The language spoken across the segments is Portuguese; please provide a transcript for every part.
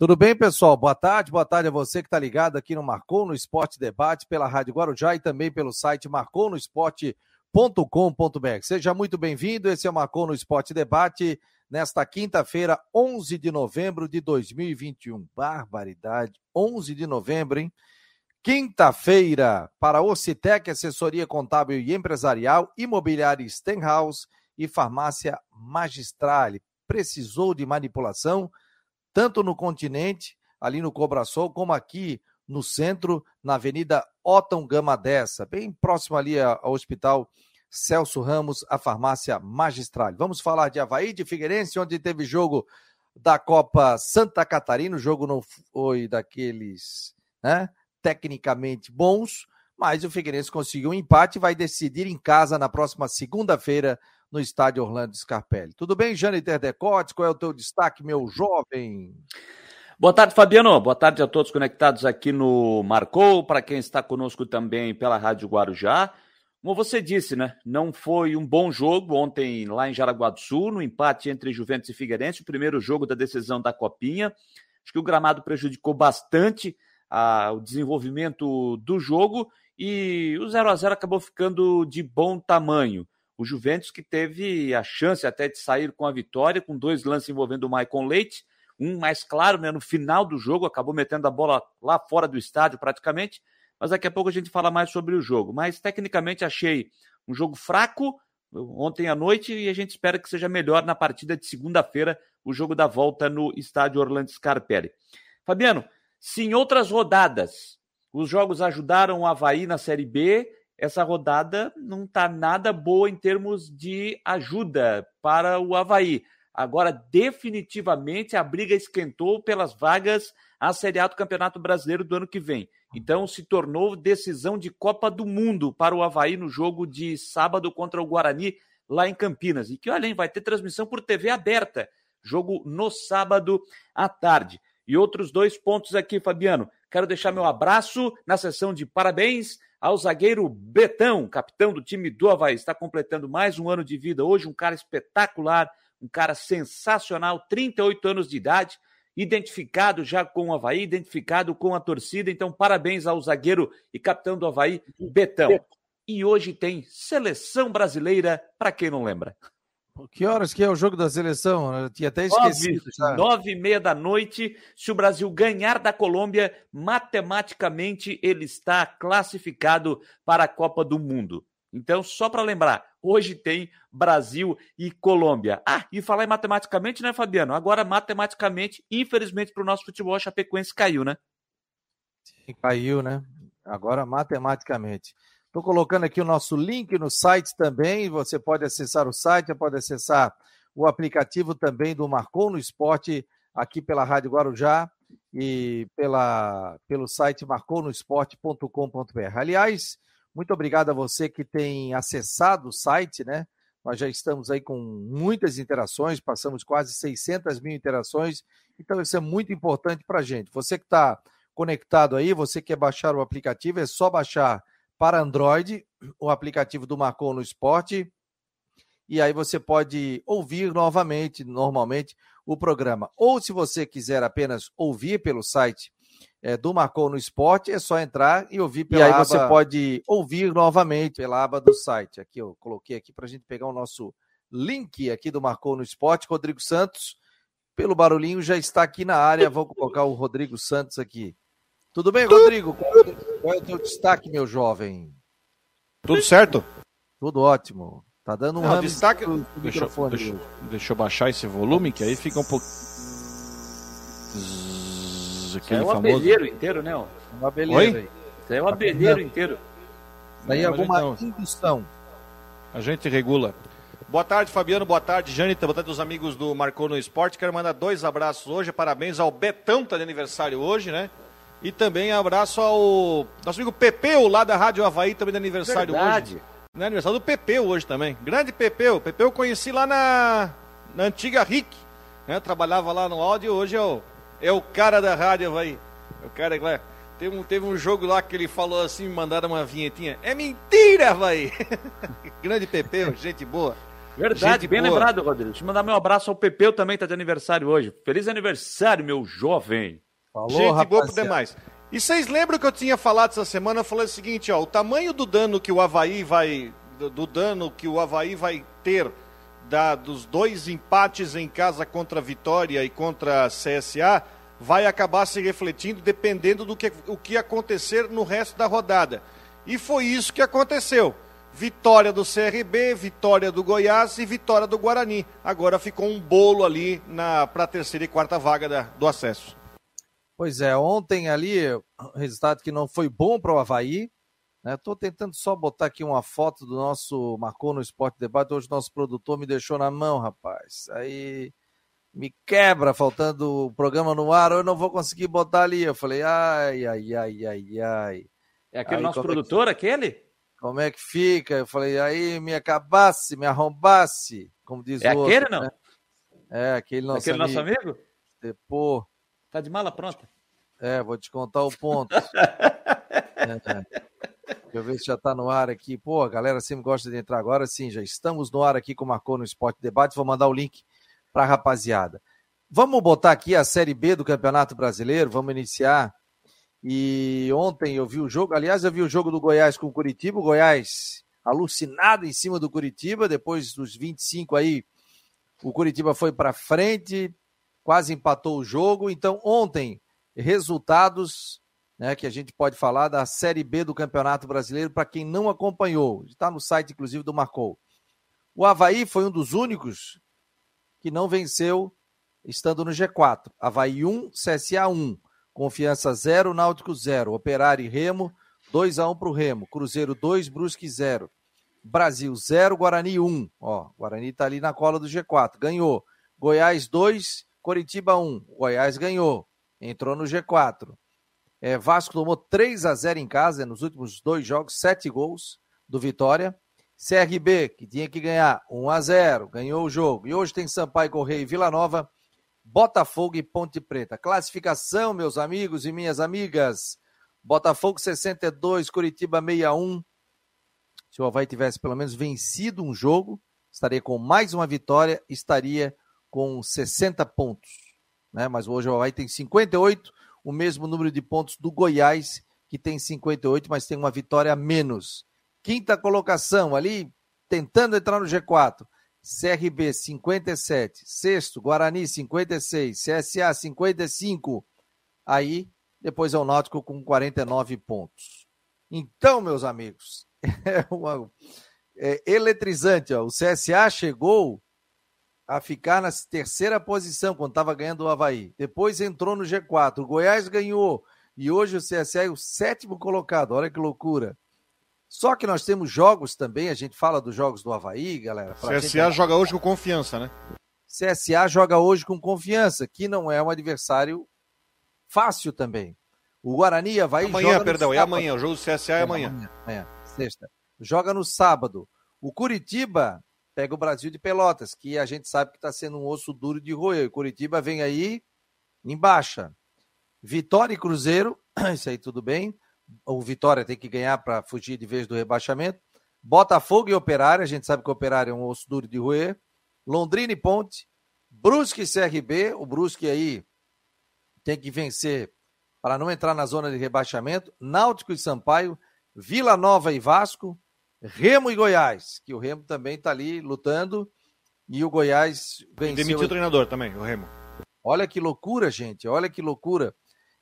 Tudo bem, pessoal? Boa tarde, boa tarde a você que está ligado aqui no Marcou no Esporte Debate, pela Rádio Guarujá e também pelo site marconosport.com.br. Seja muito bem-vindo, esse é o Marcou no Esporte Debate, nesta quinta-feira, 11 de novembro de 2021. Barbaridade, 11 de novembro, hein? Quinta-feira, para Ocitec, assessoria contábil e empresarial, imobiliária Stenhouse e farmácia magistral. Precisou de manipulação? Tanto no continente, ali no Cobrasol, como aqui no centro, na Avenida Otton Gama Dessa, bem próximo ali ao Hospital Celso Ramos, a farmácia magistral. Vamos falar de Havaí, de Figueirense, onde teve jogo da Copa Santa Catarina, o jogo não foi daqueles, né, tecnicamente bons, mas o Figueirense conseguiu um empate e vai decidir em casa na próxima segunda-feira no estádio Orlando Scarpelli. Tudo bem, Jâniter Decotes? Qual é o teu destaque, meu jovem? Boa tarde, Fabiano. Boa tarde a todos conectados aqui no Marcou, para quem está conosco também pela Rádio Guarujá. Como você disse, né? Não foi um bom jogo ontem lá em Jaraguá do Sul, no empate entre Juventus e Figueirense, o primeiro jogo da decisão da Copinha. Acho que o gramado prejudicou bastante ah, o desenvolvimento do jogo e o 0 a 0 acabou ficando de bom tamanho. O Juventus que teve a chance até de sair com a vitória, com dois lances envolvendo o Maicon Leite, um mais claro, né, no final do jogo, acabou metendo a bola lá fora do estádio praticamente, mas daqui a pouco a gente fala mais sobre o jogo. Mas tecnicamente achei um jogo fraco ontem à noite e a gente espera que seja melhor na partida de segunda-feira, o jogo da volta no estádio Orlando Scarpelli. Fabiano, se em outras rodadas os jogos ajudaram o Havaí na Série B, essa rodada não está nada boa em termos de ajuda para o Havaí. Agora, definitivamente, a briga esquentou pelas vagas à Série A do Campeonato Brasileiro do ano que vem. Então, se tornou decisão de Copa do Mundo para o Havaí no jogo de sábado contra o Guarani, lá em Campinas. E que, olha, vai ter transmissão por TV aberta. Jogo no sábado à tarde. E outros dois pontos aqui, Fabiano. Quero deixar meu abraço na sessão de parabéns ao zagueiro Betão, capitão do time do Havaí. Está completando mais um ano de vida hoje, um cara espetacular, um cara sensacional, 38 anos de idade, identificado já com o Havaí, identificado com a torcida. Então, parabéns ao zagueiro e capitão do Havaí, Betão. E hoje tem seleção brasileira, para quem não lembra. Que horas que é o jogo da seleção? Eu tinha até esquecido. Nove, nove e meia da noite. Se o Brasil ganhar da Colômbia, matematicamente ele está classificado para a Copa do Mundo. Então, só para lembrar, hoje tem Brasil e Colômbia. Ah, e falar em matematicamente, né, Fabiano? Agora, matematicamente, infelizmente para o nosso futebol, a Chapecoense caiu, né? Sim, caiu, né? Agora, matematicamente. Estou colocando aqui o nosso link no site também. Você pode acessar o site, pode acessar o aplicativo também do Marcou no Esporte aqui pela Rádio Guarujá e pela, pelo site marconosport.com.br. Aliás, muito obrigado a você que tem acessado o site, né? Nós já estamos aí com muitas interações, passamos quase 600 mil interações, então isso é muito importante para a gente. Você que está conectado aí, você quer baixar o aplicativo, é só baixar para Android, o aplicativo do Marcou no Esporte. E aí você pode ouvir novamente, normalmente, o programa. Ou se você quiser apenas ouvir pelo site é, do Marcou no Esporte, é só entrar e ouvir pela e aí aba... você pode ouvir novamente pela aba do site. Aqui eu coloquei aqui para a gente pegar o nosso link aqui do Marcou no Esporte. Rodrigo Santos, pelo barulhinho, já está aqui na área. Vou colocar o Rodrigo Santos aqui. Tudo bem, Rodrigo? Qual é o teu destaque, meu jovem? Tudo certo? Tudo ótimo. Tá dando um Não, destaque. Deixa, deixa, deixa, eu baixar esse volume, que aí fica um pouco. Aquele é um famoso... abelheiro inteiro, né? Um abelheiro Oi? Isso aí é um abelheiro inteiro. Isso aí é alguma então, indução. A gente regula. Boa tarde, Fabiano. Boa tarde, Jânita. Boa tarde dos amigos do Marcou no Esporte. Quero mandar dois abraços hoje. Parabéns ao Betão, tá de aniversário hoje, né? E também abraço ao nosso amigo Pepeu, lá da Rádio Havaí, também de aniversário Verdade. hoje. Né, aniversário do Pepeu hoje também. Grande Pepeu. Pepeu eu conheci lá na, na antiga RIC. Né? Trabalhava lá no áudio hoje é o, é o cara da Rádio Havaí. É o cara que Teve um, teve um jogo lá que ele falou assim, me mandaram uma vinhetinha. É mentira, Havaí! Grande Pepeu, gente boa. Verdade, bem boa. lembrado, Rodrigo. Deixa eu mandar meu abraço ao Pepeu também, tá de aniversário hoje. Feliz aniversário, meu jovem. Falou, Gente rapaziada. boa demais. E vocês lembram que eu tinha falado essa semana? Eu falei o seguinte, ó, o tamanho do dano que o Havaí vai. Do dano que o Havaí vai ter da, dos dois empates em casa contra a Vitória e contra a CSA vai acabar se refletindo dependendo do que, o que acontecer no resto da rodada. E foi isso que aconteceu. Vitória do CRB, vitória do Goiás e vitória do Guarani. Agora ficou um bolo ali para a terceira e quarta vaga da, do acesso. Pois é, ontem ali, resultado que não foi bom para o Havaí. Estou né? tentando só botar aqui uma foto do nosso Marcou no Esporte Debate. Hoje nosso produtor me deixou na mão, rapaz. Aí me quebra, faltando o programa no ar, eu não vou conseguir botar ali. Eu falei, ai, ai, ai, ai, ai. É aquele aí, nosso produtor, é que, aquele? Como é que fica? Eu falei, aí me acabasse, me arrombasse, como diz é o outro. É aquele, não? Né? É, aquele nosso aquele amigo. nosso amigo? Depois. Tá de mala pronta? É, vou te contar o ponto. é, é. Deixa eu ver se já está no ar aqui. Pô, a galera sempre gosta de entrar agora. Sim, já estamos no ar aqui com o Marcou no Esporte Debate. Vou mandar o link para a rapaziada. Vamos botar aqui a Série B do Campeonato Brasileiro, vamos iniciar. E ontem eu vi o jogo, aliás, eu vi o jogo do Goiás com o Curitiba, o Goiás alucinado em cima do Curitiba, depois dos 25 aí, o Curitiba foi para frente, quase empatou o jogo. Então, ontem, resultados né, que a gente pode falar da Série B do Campeonato Brasileiro, para quem não acompanhou, está no site, inclusive, do Marcou. O Havaí foi um dos únicos que não venceu estando no G4. Havaí 1, CSA 1. Confiança 0, Náutico 0. Operário e Remo, 2 a 1 para o Remo. Cruzeiro 2, Brusque 0. Brasil 0, Guarani 1. Ó, Guarani está ali na cola do G4. Ganhou. Goiás 2, Coritiba 1. Goiás ganhou. Entrou no G4. É, Vasco tomou 3 a 0 em casa nos últimos dois jogos, 7 gols do Vitória. CRB, que tinha que ganhar 1 a 0 ganhou o jogo. E hoje tem Sampaio Correia e Vila Nova, Botafogo e Ponte Preta. Classificação, meus amigos e minhas amigas. Botafogo 62, Curitiba 61. Se o Havaí tivesse pelo menos vencido um jogo, estaria com mais uma vitória, estaria com 60 pontos. Né? Mas hoje o Havaí tem 58, o mesmo número de pontos do Goiás, que tem 58, mas tem uma vitória a menos. Quinta colocação ali, tentando entrar no G4. CRB 57, sexto, Guarani 56, CSA 55. Aí, depois é o Náutico com 49 pontos. Então, meus amigos, é, uma, é eletrizante. Ó. O CSA chegou a ficar na terceira posição quando estava ganhando o Havaí. Depois entrou no G4. O Goiás ganhou. E hoje o CSA é o sétimo colocado. Olha que loucura. Só que nós temos jogos também, a gente fala dos jogos do Havaí, galera. CSA gente... joga hoje com confiança, né? CSA joga hoje com confiança, que não é um adversário fácil também. O Guarani e Havaí amanhã, joga perdão, é amanhã, o jogo do CSA é, é amanhã. amanhã. É, sexta. Joga no sábado. O Curitiba pega o Brasil de Pelotas, que a gente sabe que está sendo um osso duro de roer. O Curitiba vem aí em baixa. Vitória e Cruzeiro, isso aí tudo bem o Vitória tem que ganhar para fugir de vez do rebaixamento. Botafogo e Operário, a gente sabe que o Operário é um osso duro de roer. Londrina e Ponte, Brusque e CRB, o Brusque aí tem que vencer para não entrar na zona de rebaixamento. Náutico e Sampaio, Vila Nova e Vasco, Remo e Goiás, que o Remo também está ali lutando e o Goiás venceu. Demitiu o treinador também, o Remo. Olha que loucura, gente, olha que loucura.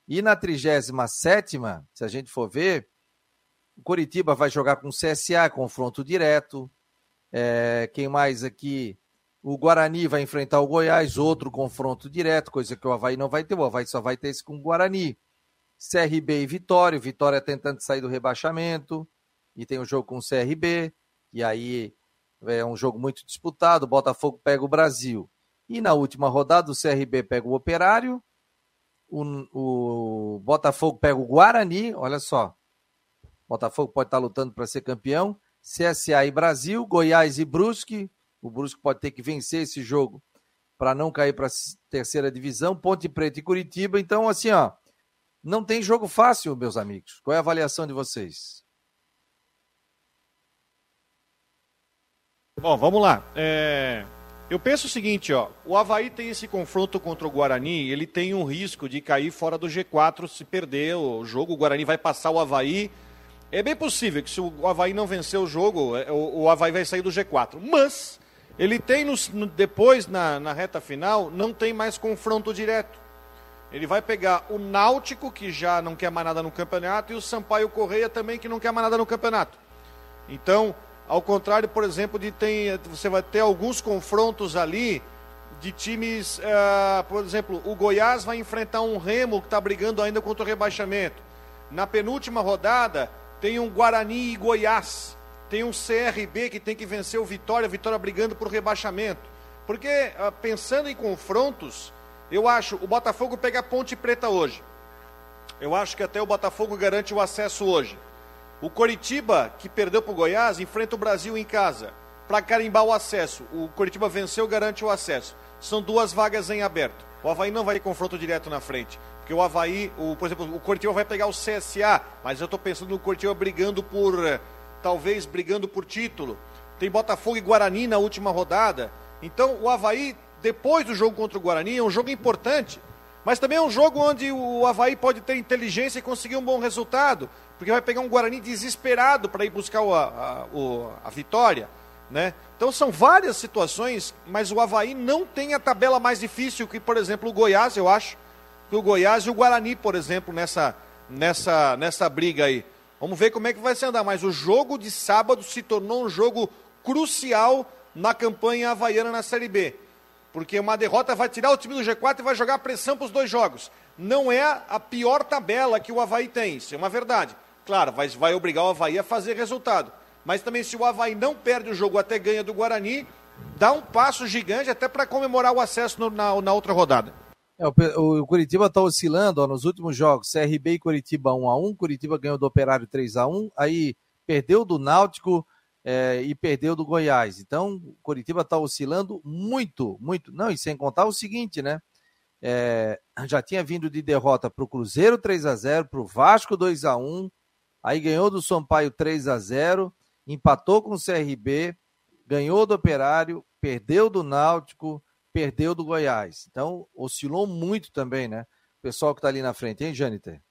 E na 37, se a gente for ver, o Coritiba vai jogar com o CSA, confronto direto. É, quem mais aqui? O Guarani vai enfrentar o Goiás, outro confronto direto, coisa que o Havaí não vai ter. O Havaí só vai ter esse com o Guarani. CRB e Vitória. Vitória tentando sair do rebaixamento. E tem o um jogo com o CRB. E aí é um jogo muito disputado. O Botafogo pega o Brasil. E na última rodada, o CRB pega o Operário o, o Botafogo pega o Guarani, olha só. Botafogo pode estar lutando para ser campeão. CSA e Brasil, Goiás e Brusque. O Brusque pode ter que vencer esse jogo para não cair para a terceira divisão. Ponte Preta e Curitiba. Então, assim, ó, não tem jogo fácil, meus amigos. Qual é a avaliação de vocês? Bom, vamos lá. É... Eu penso o seguinte, ó, o Havaí tem esse confronto contra o Guarani, ele tem um risco de cair fora do G4 se perder o jogo, o Guarani vai passar o Havaí. É bem possível que se o Havaí não vencer o jogo, é, o, Havaí vai sair do G4. Mas ele tem nos, no, depois, na, na reta final, não tem mais confronto direto. Ele vai pegar o Náutico, que já não quer mais nada no campeonato, e o Sampaio Correia também, que não quer mais nada no campeonato. Então, ao contrário, por exemplo, de tem, você vai ter alguns confrontos ali de times, uh, por exemplo, o Goiás vai enfrentar um Remo que está brigando ainda contra o rebaixamento. Na penúltima rodada, tem um Guarani e Goiás. Tem um CRB que tem que vencer o Vitória, Vitória brigando por rebaixamento. Porque, uh, pensando em confrontos, eu acho o Botafogo pega a Ponte Preta hoje. Eu acho que até o Botafogo garante o acesso hoje. O Coritiba, que perdeu para o Goiás, enfrenta o Brasil em casa para carimbar o acesso. O Coritiba venceu, garante o acesso. São duas vagas em aberto. O Havaí não vai ter confronto direto na frente. Porque o Havaí, o, por exemplo, o Coritiba vai pegar o CSA, mas eu estou pensando no Coritiba brigando por, eh, talvez brigando por título. Tem Botafogo e Guarani na última rodada. Então o Havaí, depois do jogo contra o Guarani, é um jogo importante. Mas também é um jogo onde o Havaí pode ter inteligência e conseguir um bom resultado porque vai pegar um Guarani desesperado para ir buscar o, a, o, a vitória. Né? Então são várias situações, mas o Havaí não tem a tabela mais difícil que, por exemplo, o Goiás, eu acho. Que o Goiás e o Guarani, por exemplo, nessa, nessa, nessa briga aí. Vamos ver como é que vai se andar. Mas o jogo de sábado se tornou um jogo crucial na campanha havaiana na Série B. Porque uma derrota vai tirar o time do G4 e vai jogar pressão para os dois jogos. Não é a pior tabela que o Havaí tem, isso é uma verdade. Claro, vai, vai obrigar o Havaí a fazer resultado. Mas também, se o Havaí não perde o jogo até ganha do Guarani, dá um passo gigante até para comemorar o acesso no, na, na outra rodada. É, o, o, Curitiba está oscilando ó, nos últimos jogos. CRB e Curitiba 1x1. Curitiba ganhou do Operário 3x1. Aí perdeu do Náutico é, e perdeu do Goiás. Então, o Curitiba está oscilando muito, muito. Não, e sem contar o seguinte, né? É, já tinha vindo de derrota para o Cruzeiro 3 x 0 para o Vasco 2 x 1 Aí ganhou do Sampaio 3 a 0 empatou com o CRB, ganhou do Operário, perdeu do Náutico, perdeu do Goiás. Então, oscilou muito também, né? O pessoal que está ali na frente, hein, Jâniter?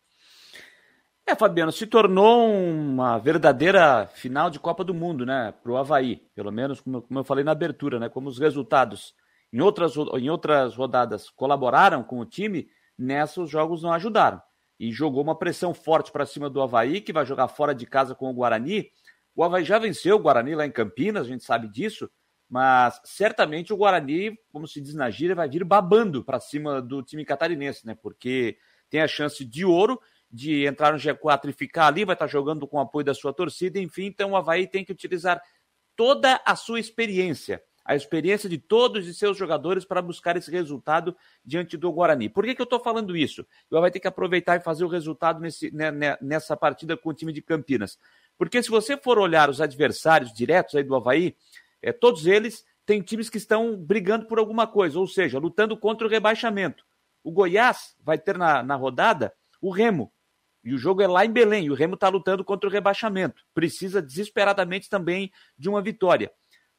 É, Fabiano, se tornou uma verdadeira final de Copa do Mundo, né? Para o Havaí, pelo menos como, como, eu falei na abertura, né? Como os resultados em outras, em outras rodadas colaboraram com o time, nessa os jogos não ajudaram e jogou uma pressão forte para cima do Havaí, que vai jogar fora de casa com o Guarani. O Havaí já venceu o Guarani lá em Campinas, a gente sabe disso, mas certamente o Guarani, como se diz na gíria, vai vir babando para cima do time catarinense, né? Porque tem a chance de ouro de entrar no G4 e ficar ali, vai estar jogando com o apoio da sua torcida, enfim, então o Havaí tem que utilizar toda a sua experiência a experiência de todos os seus jogadores para buscar esse resultado diante do Guarani. Por que, que eu estou falando isso? O vai ter que aproveitar e fazer o resultado nesse, né, né, nessa partida com o time de Campinas. Porque se você for olhar os adversários diretos aí do Havaí, é, todos eles têm times que estão brigando por alguma coisa, ou seja, lutando contra o rebaixamento. O Goiás vai ter na, na rodada o Remo, e o jogo é lá em Belém, e o Remo está lutando contra o rebaixamento. Precisa desesperadamente também de uma vitória.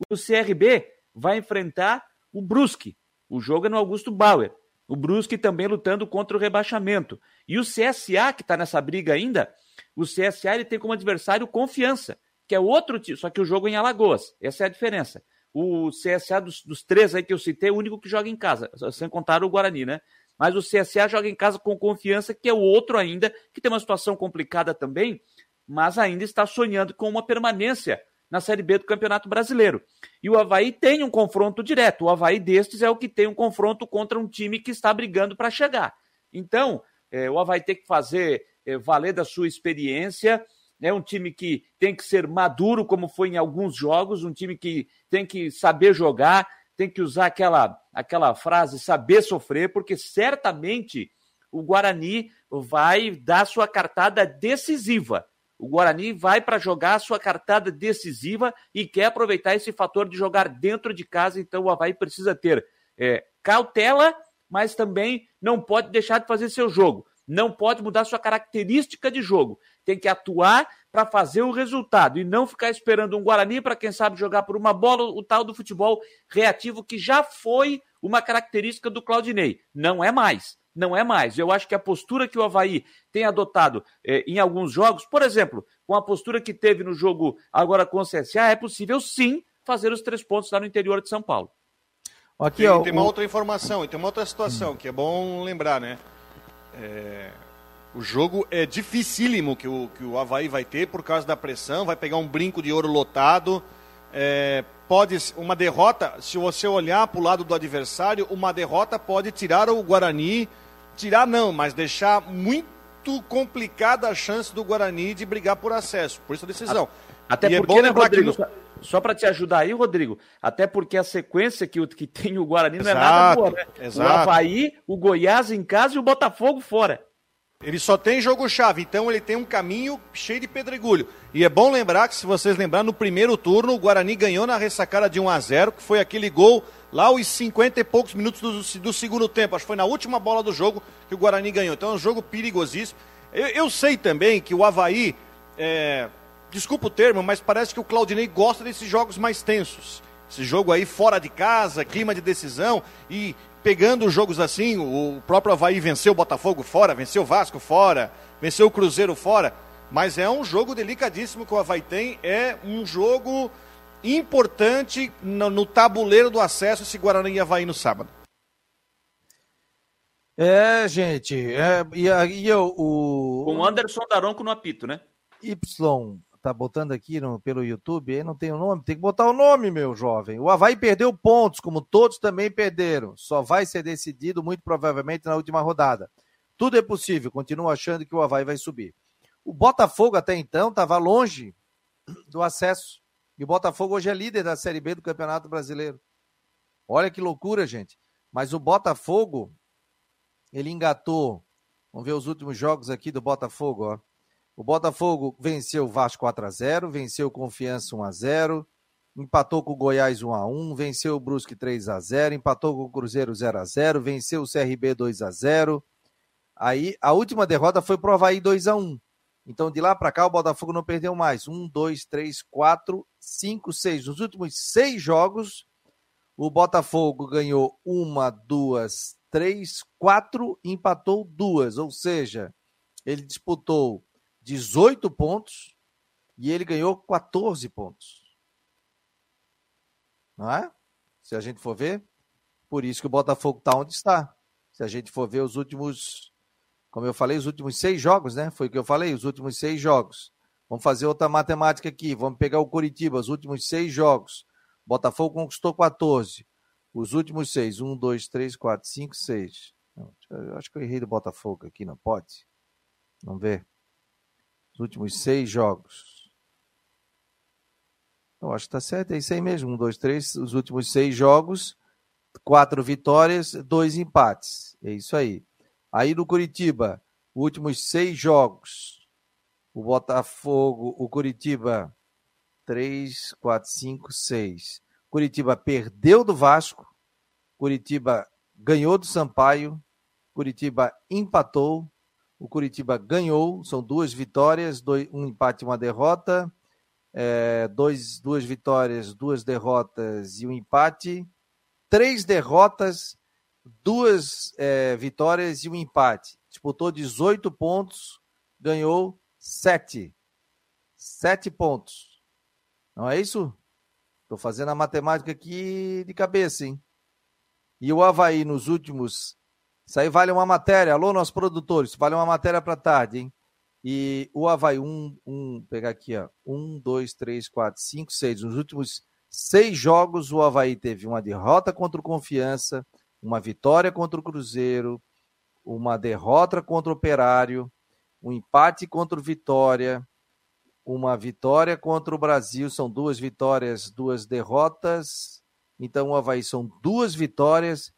O CRB vai enfrentar o Brusque. O jogo é no Augusto Bauer. O Brusque também lutando contra o rebaixamento. E o CSA, que está nessa briga ainda, o CSA ele tem como adversário Confiança, que é outro time, só que o jogo é em Alagoas. Essa é a diferença. O CSA dos, dos três aí que eu citei é o único que joga em casa, sem contar o Guarani, né? Mas o CSA joga em casa com confiança, que é o outro ainda, que tem uma situação complicada também, mas ainda está sonhando com uma permanência na Série B do Campeonato Brasileiro. E o Havaí tem um confronto direto. O Havaí destes é o que tem um confronto contra um time que está brigando para chegar. Então, é, o Havaí tem que fazer é, valer da sua experiência. É um time que tem que ser maduro, como foi em alguns jogos, um time que tem que saber jogar, tem que usar aquela, aquela frase saber sofrer, porque certamente o Guarani vai dar sua cartada decisiva o Guarani vai para jogar a sua cartada decisiva e quer aproveitar esse fator de jogar dentro de casa. Então o Havaí precisa ter é, cautela, mas também não pode deixar de fazer seu jogo. Não pode mudar sua característica de jogo. Tem que atuar para fazer o resultado e não ficar esperando um Guarani para quem sabe jogar por uma bola, o tal do futebol reativo que já foi uma característica do Claudinei. Não é mais. Não é mais. Eu acho que a postura que o Havaí tem adotado eh, em alguns jogos, por exemplo, com a postura que teve no jogo agora com o CSA, é possível sim fazer os três pontos lá no interior de São Paulo. Aqui, tem, ó, tem uma o... outra informação, e tem uma outra situação que é bom lembrar, né? É... O jogo é dificílimo que o, que o Havaí vai ter por causa da pressão, vai pegar um brinco de ouro lotado. É, pode uma derrota, se você olhar para o lado do adversário, uma derrota pode tirar o Guarani, tirar não, mas deixar muito complicada a chance do Guarani de brigar por acesso, por isso a decisão. Até e é porque, é né, Rodrigo, que... só para te ajudar aí, Rodrigo, até porque a sequência que, que tem o Guarani não exato, é nada boa, né? Exato. O Havaí, o Goiás em casa e o Botafogo fora. Ele só tem jogo-chave, então ele tem um caminho cheio de pedregulho. E é bom lembrar que, se vocês lembrarem, no primeiro turno, o Guarani ganhou na ressacada de 1 a 0 que foi aquele gol lá aos 50 e poucos minutos do, do, segundo tempo. Acho que foi na última bola do jogo que o Guarani ganhou. Então é um jogo perigosíssimo. Eu, eu sei também que o Havaí, é, desculpa o termo, mas parece que o Claudinei gosta desses jogos mais tensos. Esse jogo aí fora de casa, clima de decisão e pegando jogos assim, o próprio Havaí venceu o Botafogo fora, venceu o Vasco fora, venceu o Cruzeiro fora, mas é um jogo delicadíssimo que o Havaí tem, é um jogo importante no, no tabuleiro do acesso esse Guarani e Havaí no sábado. É, gente, é, e aí eu, o... Com o Anderson Daronco no apito, né? Y tá botando aqui no, pelo YouTube, aí não tem o nome, tem que botar o nome, meu jovem. O Havaí perdeu pontos, como todos também perderam. Só vai ser decidido, muito provavelmente, na última rodada. Tudo é possível, continuo achando que o Havaí vai subir. O Botafogo, até então, estava longe do acesso. E o Botafogo hoje é líder da Série B do Campeonato Brasileiro. Olha que loucura, gente. Mas o Botafogo, ele engatou. Vamos ver os últimos jogos aqui do Botafogo, ó. O Botafogo venceu o Vasco 4 a 0 venceu o Confiança 1 a 0 empatou com o Goiás 1 a 1 venceu o Brusque 3 a 0 empatou com o Cruzeiro 0 a 0 venceu o CRB 2 a 0 Aí a última derrota foi pro Havaí 2 a 1 Então de lá para cá o Botafogo não perdeu mais. 1, 2, 3, 4, 5, 6. Nos últimos seis jogos, o Botafogo ganhou uma, duas, três, quatro, empatou duas. Ou seja, ele disputou 18 pontos e ele ganhou 14 pontos. Não é? Se a gente for ver, por isso que o Botafogo está onde está. Se a gente for ver os últimos, como eu falei, os últimos seis jogos, né? Foi o que eu falei, os últimos seis jogos. Vamos fazer outra matemática aqui. Vamos pegar o Curitiba, os últimos seis jogos. Botafogo conquistou 14. Os últimos seis. Um, dois, três, quatro, cinco, seis. eu acho que eu errei do Botafogo aqui, não pode? Vamos ver últimos seis jogos. Eu acho que está certo, é isso aí mesmo. Um, dois, três, os últimos seis jogos, quatro vitórias, dois empates. É isso aí. Aí no Curitiba, últimos seis jogos, o Botafogo, o Curitiba, três, quatro, cinco, seis. Curitiba perdeu do Vasco, Curitiba ganhou do Sampaio, Curitiba empatou, o Curitiba ganhou, são duas vitórias, dois, um empate e uma derrota. É, dois, duas vitórias, duas derrotas e um empate. Três derrotas, duas é, vitórias e um empate. Disputou 18 pontos, ganhou 7. 7 pontos. Não é isso? Estou fazendo a matemática aqui de cabeça, hein? E o Havaí, nos últimos isso aí vale uma matéria. Alô, nossos produtores, vale uma matéria para tarde, hein? E o Havaí, um, um, pegar aqui, ó. Um, dois, três, quatro, cinco, seis. Nos últimos seis jogos, o Havaí teve uma derrota contra o Confiança, uma vitória contra o Cruzeiro, uma derrota contra o Operário, um empate contra o Vitória, uma vitória contra o Brasil. São duas vitórias, duas derrotas. Então, o Havaí são duas vitórias,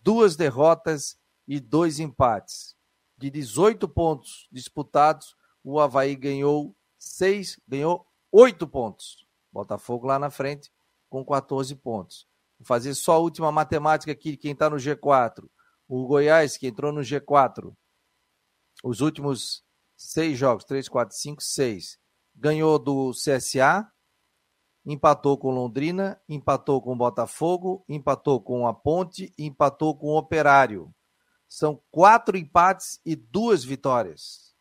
duas derrotas e dois empates. De 18 pontos disputados, o Havaí ganhou seis, ganhou oito pontos. Botafogo lá na frente com 14 pontos. Vou fazer só a última matemática aqui, quem está no G4. O Goiás, que entrou no G4. Os últimos seis jogos, três, quatro, cinco, seis. ganhou do CSA, empatou com Londrina, empatou com Botafogo, empatou com a Ponte, empatou com o Operário. São quatro empates e duas vitórias.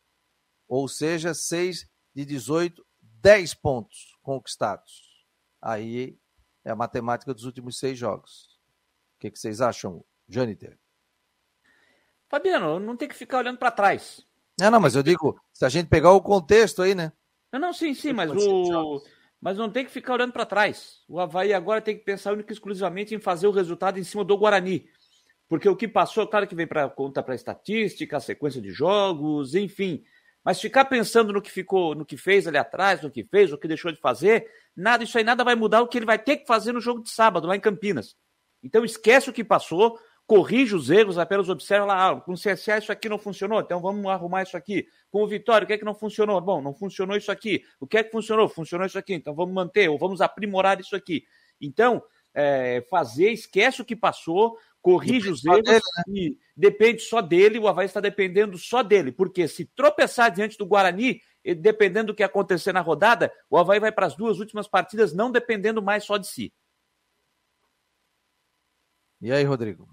Ou seja, seis de 18, 10 pontos conquistados. Aí é a matemática dos últimos seis jogos. O que, que vocês acham, Jâniter? Fabiano, não tem que ficar olhando para trás. Não, não, mas eu digo, se a gente pegar o contexto aí, né? Não, não, sim, sim, mas o. Mas não tem que ficar olhando para trás. O Havaí agora tem que pensar única e exclusivamente em fazer o resultado em cima do Guarani. Porque o que passou, claro que vem para conta para estatística, sequência de jogos, enfim. Mas ficar pensando no que ficou, no que fez ali atrás, no que fez, no que deixou de fazer, nada, isso aí nada vai mudar o que ele vai ter que fazer no jogo de sábado, lá em Campinas. Então esquece o que passou, corrige os erros, apenas observa lá, ah, com o CSA isso aqui não funcionou, então vamos arrumar isso aqui. Com o Vitória, o que é que não funcionou? Bom, não funcionou isso aqui. O que é que funcionou? Funcionou isso aqui, então vamos manter, ou vamos aprimorar isso aqui. Então, é, fazer, esquece o que passou, corrige os erros dele, né? e depende só dele, o Havaí está dependendo só dele, porque se tropeçar diante do Guarani, dependendo do que acontecer na rodada, o Havaí vai para as duas últimas partidas não dependendo mais só de si. E aí, Rodrigo?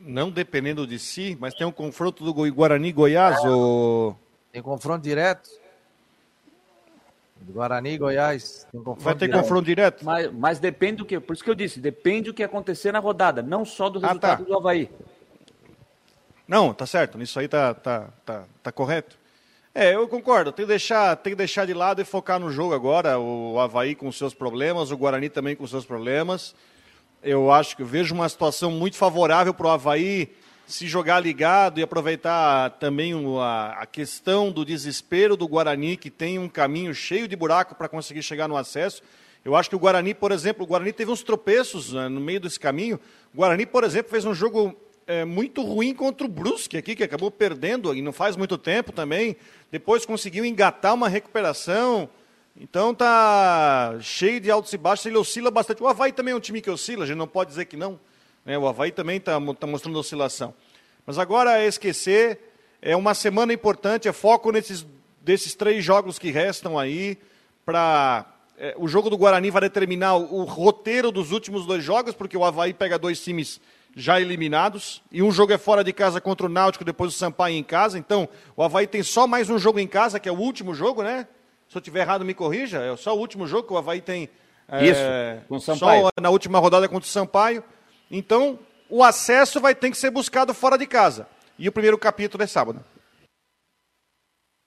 não dependendo de si, mas tem um confronto do Guarani Goiás ou tem confronto direto? Guarani Goiás. Vai ter direto. confronto direto? Mas, mas, depende do que. Por isso que eu disse, depende do que acontecer na rodada, não só do resultado ah, tá. do Havaí. Não, tá certo. Nisso aí tá, tá, tá, tá correto. É, eu concordo. Tem que, deixar, tem que deixar de lado e focar no jogo agora. O Havaí com seus problemas, o Guarani também com seus problemas. Eu acho que eu vejo uma situação muito favorável para o Havaí se jogar ligado e aproveitar também a, questão do desespero do Guarani, que tem um caminho cheio de buraco para conseguir chegar no acesso. Eu acho que o Guarani, por exemplo, o Guarani teve uns tropeços né, no meio desse caminho. O Guarani, por exemplo, fez um jogo é, muito ruim contra o Brusque aqui, que acabou perdendo e não faz muito tempo também. Depois conseguiu engatar uma recuperação. Então tá cheio de altos e baixos, ele oscila bastante. O Havaí também é um time que oscila, a gente não pode dizer que não. Né? O Havaí também está tá mostrando oscilação. Mas agora é esquecer, é uma semana importante, é foco nesses desses três jogos que restam aí. Pra, é, o jogo do Guarani vai determinar o, o roteiro dos últimos dois jogos, porque o Havaí pega dois times já eliminados, e um jogo é fora de casa contra o Náutico, depois o Sampaio em casa. Então, o Havaí tem só mais um jogo em casa, que é o último jogo, né? Se eu estiver errado, me corrija. É só o último jogo que o Havaí tem. É, Isso, com o Sampaio. Só na última rodada contra o Sampaio. Então, o acesso vai ter que ser buscado fora de casa. E o primeiro capítulo é sábado.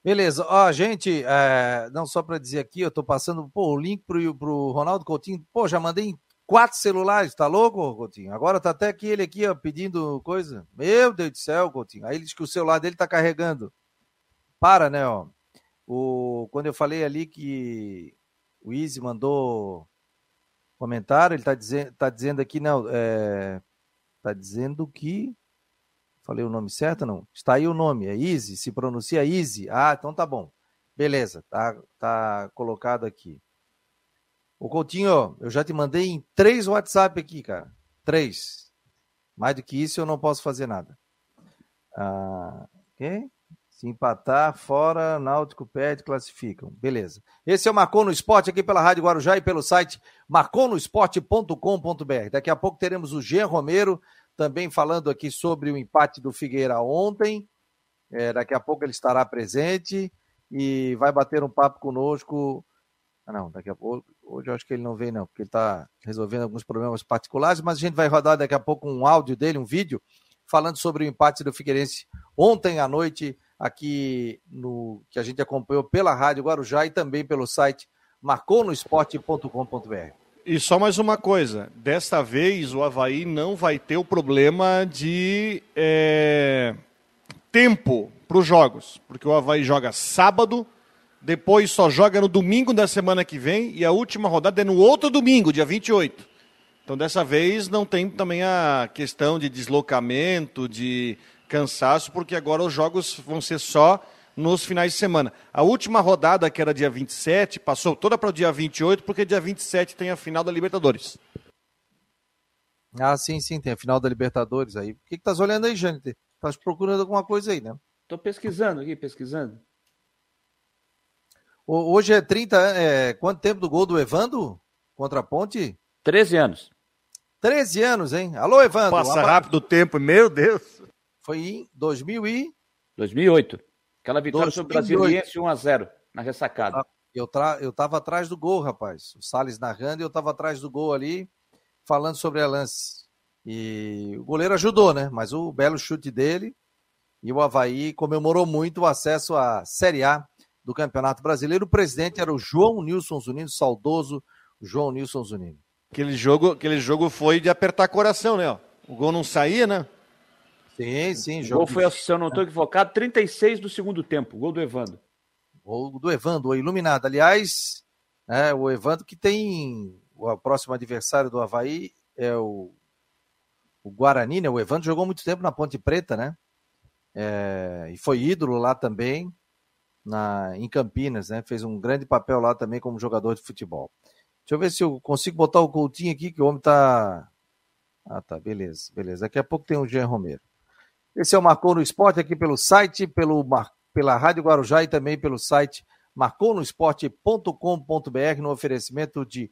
Beleza, ó, gente, é, não só para dizer aqui, eu estou passando pô, o link pro, pro Ronaldo Coutinho, pô, já mandei em quatro celulares, tá louco, Coutinho? Agora tá até aqui ele aqui, ó, pedindo coisa. Meu Deus do céu, Coutinho. Aí ele diz que o celular dele tá carregando. Para, né, ó. O, quando eu falei ali que o Easy mandou comentário, ele está dizendo, tá dizendo aqui, não, é, tá dizendo que. Falei o nome certo não? Está aí o nome, é Easy, se pronuncia Easy. Ah, então tá bom. Beleza, tá, tá colocado aqui. O Coutinho, eu já te mandei em três WhatsApp aqui, cara. Três. Mais do que isso eu não posso fazer nada. Ah, ok? Se empatar, fora, Náutico perde, classificam. Beleza. Esse é o Marcou no Esporte aqui pela Rádio Guarujá e pelo site marconosport.com.br. Daqui a pouco teremos o Jean Romero também falando aqui sobre o empate do Figueira ontem. É, daqui a pouco ele estará presente e vai bater um papo conosco. Ah, não, daqui a pouco. Hoje eu acho que ele não vem, não, porque ele está resolvendo alguns problemas particulares, mas a gente vai rodar daqui a pouco um áudio dele, um vídeo, falando sobre o empate do Figueirense ontem à noite aqui no que a gente acompanhou pela Rádio Guarujá e também pelo site marconosport.com.br. E só mais uma coisa, desta vez o Havaí não vai ter o problema de é, tempo para os jogos, porque o Havaí joga sábado, depois só joga no domingo da semana que vem e a última rodada é no outro domingo, dia 28. Então dessa vez não tem também a questão de deslocamento, de cansaço, porque agora os jogos vão ser só nos finais de semana. A última rodada, que era dia 27, passou toda para o dia 28, porque dia 27 tem a final da Libertadores. Ah, sim, sim, tem a final da Libertadores aí. O que, que tá olhando aí, Jâniter? Tá procurando alguma coisa aí, né? Tô pesquisando aqui, pesquisando. Hoje é 30 é, Quanto tempo do gol do Evandro contra a Ponte? 13 anos. 13 anos, hein? Alô, Evandro. Passa rápido o tempo, meu Deus. Foi em 2000 e... 2008. Aquela vitória 2008. sobre o Brasiliense 1x0 na ressacada. Ah, eu, tra... eu tava atrás do gol, rapaz. O Salles narrando e eu tava atrás do gol ali, falando sobre a lance. E o goleiro ajudou, né? Mas o belo chute dele e o Havaí comemorou muito o acesso à Série A do Campeonato Brasileiro. O presidente era o João Nilson Zunino, saudoso João Nilson Zunino. Aquele jogo, aquele jogo foi de apertar coração, né? O gol não saía, né? Sim, sim. O gol foi, se eu não estou equivocado, 36 do segundo tempo, gol do Evandro. Gol do Evandro, o iluminado. Aliás, é, o Evandro que tem o próximo adversário do Havaí é o, o Guarani, né? O Evandro jogou muito tempo na Ponte Preta, né? É, e foi ídolo lá também na, em Campinas, né? Fez um grande papel lá também como jogador de futebol. Deixa eu ver se eu consigo botar o Coutinho aqui, que o homem tá. Ah, tá, beleza, beleza. Daqui a pouco tem o Jean Romero. Esse é o Marcou no Esporte aqui pelo site, pelo, pela Rádio Guarujá e também pelo site marconosport.com.br no oferecimento de